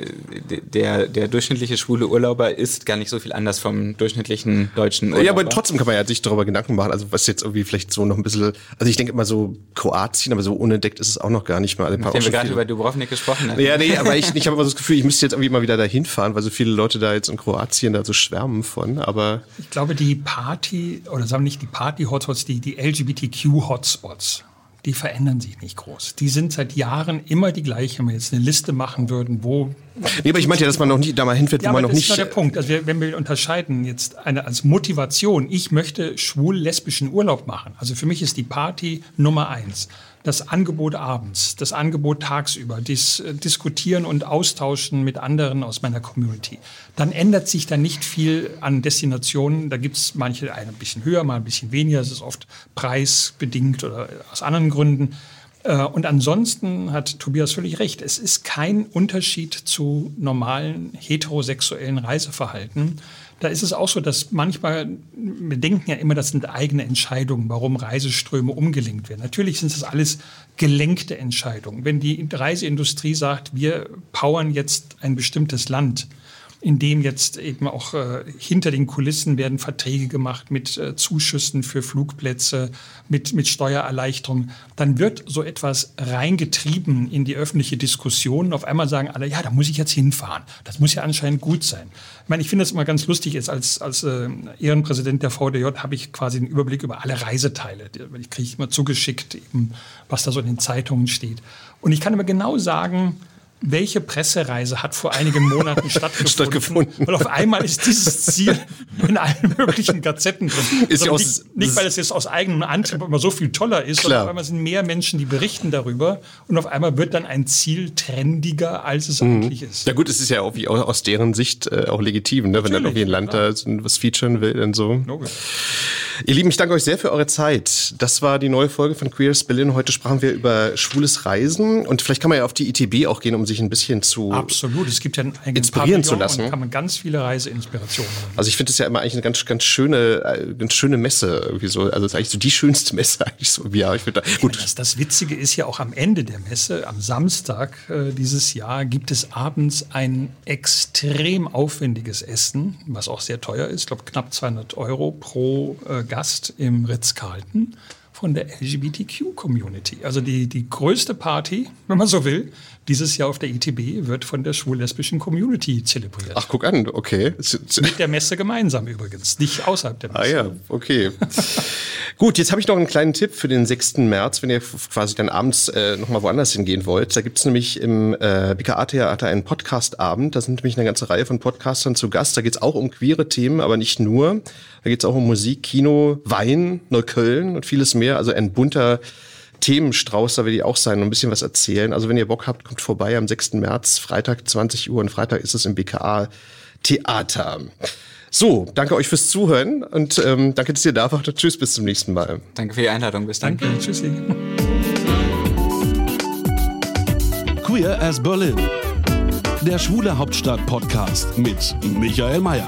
der, der durchschnittliche schwule Urlauber ist gar nicht so viel anders vom durchschnittlichen deutschen Urlauber. Ja, aber trotzdem kann man ja sich darüber Gedanken machen, also was jetzt irgendwie vielleicht so noch ein bisschen, also ich denke immer so Kroatien, aber so unentdeckt ist es auch noch gar nicht mehr. Also Nachdem wir gerade über Dubrovnik gesprochen haben. Ja, nee, aber ich, ich habe immer so das Gefühl, ich müsste jetzt irgendwie mal wieder dahin fahren, weil so viele Leute da jetzt in Kroatien da so schwärmen von, aber... Ich glaube, die Party, oder sagen wir nicht die Party-Hotspots, die, die LGBTQ-Hotspots, die verändern sich nicht groß. Die sind seit Jahren immer die gleichen. Wenn wir jetzt eine Liste machen würden, wo. Nee, aber ich meinte ja, dass man noch nicht da mal hinfährt, ja, wo man noch nicht. Das ist der Punkt. Also wenn wir unterscheiden jetzt eine als Motivation, ich möchte schwul-lesbischen Urlaub machen. Also für mich ist die Party Nummer eins das Angebot abends, das Angebot tagsüber, das äh, Diskutieren und Austauschen mit anderen aus meiner Community. Dann ändert sich da nicht viel an Destinationen. Da gibt es manche ein bisschen höher, mal ein bisschen weniger. Es ist oft preisbedingt oder aus anderen Gründen. Äh, und ansonsten hat Tobias völlig recht. Es ist kein Unterschied zu normalen heterosexuellen Reiseverhalten. Da ist es auch so, dass manchmal, wir denken ja immer, das sind eigene Entscheidungen, warum Reiseströme umgelenkt werden. Natürlich sind das alles gelenkte Entscheidungen. Wenn die Reiseindustrie sagt, wir powern jetzt ein bestimmtes Land, in dem jetzt eben auch äh, hinter den Kulissen werden Verträge gemacht mit äh, Zuschüssen für Flugplätze, mit, mit Steuererleichterung, dann wird so etwas reingetrieben in die öffentliche Diskussion. Auf einmal sagen alle, ja, da muss ich jetzt hinfahren. Das muss ja anscheinend gut sein. Ich meine, ich finde das immer ganz lustig, jetzt als, als äh, Ehrenpräsident der VDJ habe ich quasi den Überblick über alle Reiseteile. Ich kriege immer zugeschickt, eben, was da so in den Zeitungen steht. Und ich kann immer genau sagen, welche Pressereise hat vor einigen Monaten stattgefunden? stattgefunden. Weil auf einmal ist dieses Ziel in allen möglichen Gazetten drin. Ist also nicht, nicht, weil es jetzt aus eigenem Antrieb immer so viel toller ist, sondern auf einmal sind mehr Menschen, die berichten darüber und auf einmal wird dann ein Ziel trendiger, als es mhm. eigentlich ist. Ja gut, es ist ja auch wie aus deren Sicht äh, auch legitim, ne? wenn dann irgendwie ein Land klar. da was featuren will und so. Logisch. Ihr Lieben, ich danke euch sehr für eure Zeit. Das war die neue Folge von Queers Berlin. Heute sprachen wir über schwules Reisen und vielleicht kann man ja auf die ITB auch gehen, um sich ein bisschen zu Absolut, es gibt ja einen eigenen inspirieren Pavillon zu lassen. Und kann man ganz viele Reiseinspirationen. holen. Also ich finde es ja immer eigentlich eine ganz, ganz schöne, äh, ganz schöne Messe irgendwie so. Also es ist eigentlich so die schönste Messe eigentlich so. Ja, ich finde da, gut. Das, das Witzige ist ja auch am Ende der Messe, am Samstag äh, dieses Jahr, gibt es abends ein extrem aufwendiges Essen, was auch sehr teuer ist. Ich glaube, knapp 200 Euro pro äh, Gast im Ritz-Carlton von der LGBTQ-Community. Also die, die größte Party, wenn man so will, dieses Jahr auf der ITB wird von der schwul-lesbischen Community zelebriert. Ach, guck an, okay. Mit der Messe gemeinsam übrigens, nicht außerhalb der Messe. Ah ja, okay. Gut, jetzt habe ich noch einen kleinen Tipp für den 6. März, wenn ihr quasi dann abends äh, nochmal woanders hingehen wollt. Da gibt's nämlich im äh, BKA-Theater einen Podcast-Abend. Da sind nämlich eine ganze Reihe von Podcastern zu Gast. Da geht's auch um queere Themen, aber nicht nur. Da geht's auch um Musik, Kino, Wein, Neukölln und vieles mehr. Also ein bunter Themenstrauß, da will ich auch sein und ein bisschen was erzählen. Also wenn ihr Bock habt, kommt vorbei am 6. März, Freitag 20 Uhr und Freitag ist es im BKA Theater. So, danke euch fürs Zuhören und ähm, danke, dass ihr da wart. Tschüss, bis zum nächsten Mal. Danke für die Einladung. Bis dann. Danke, tschüssi. Queer as Berlin. Der Schwule Hauptstadt Podcast mit Michael Mayer.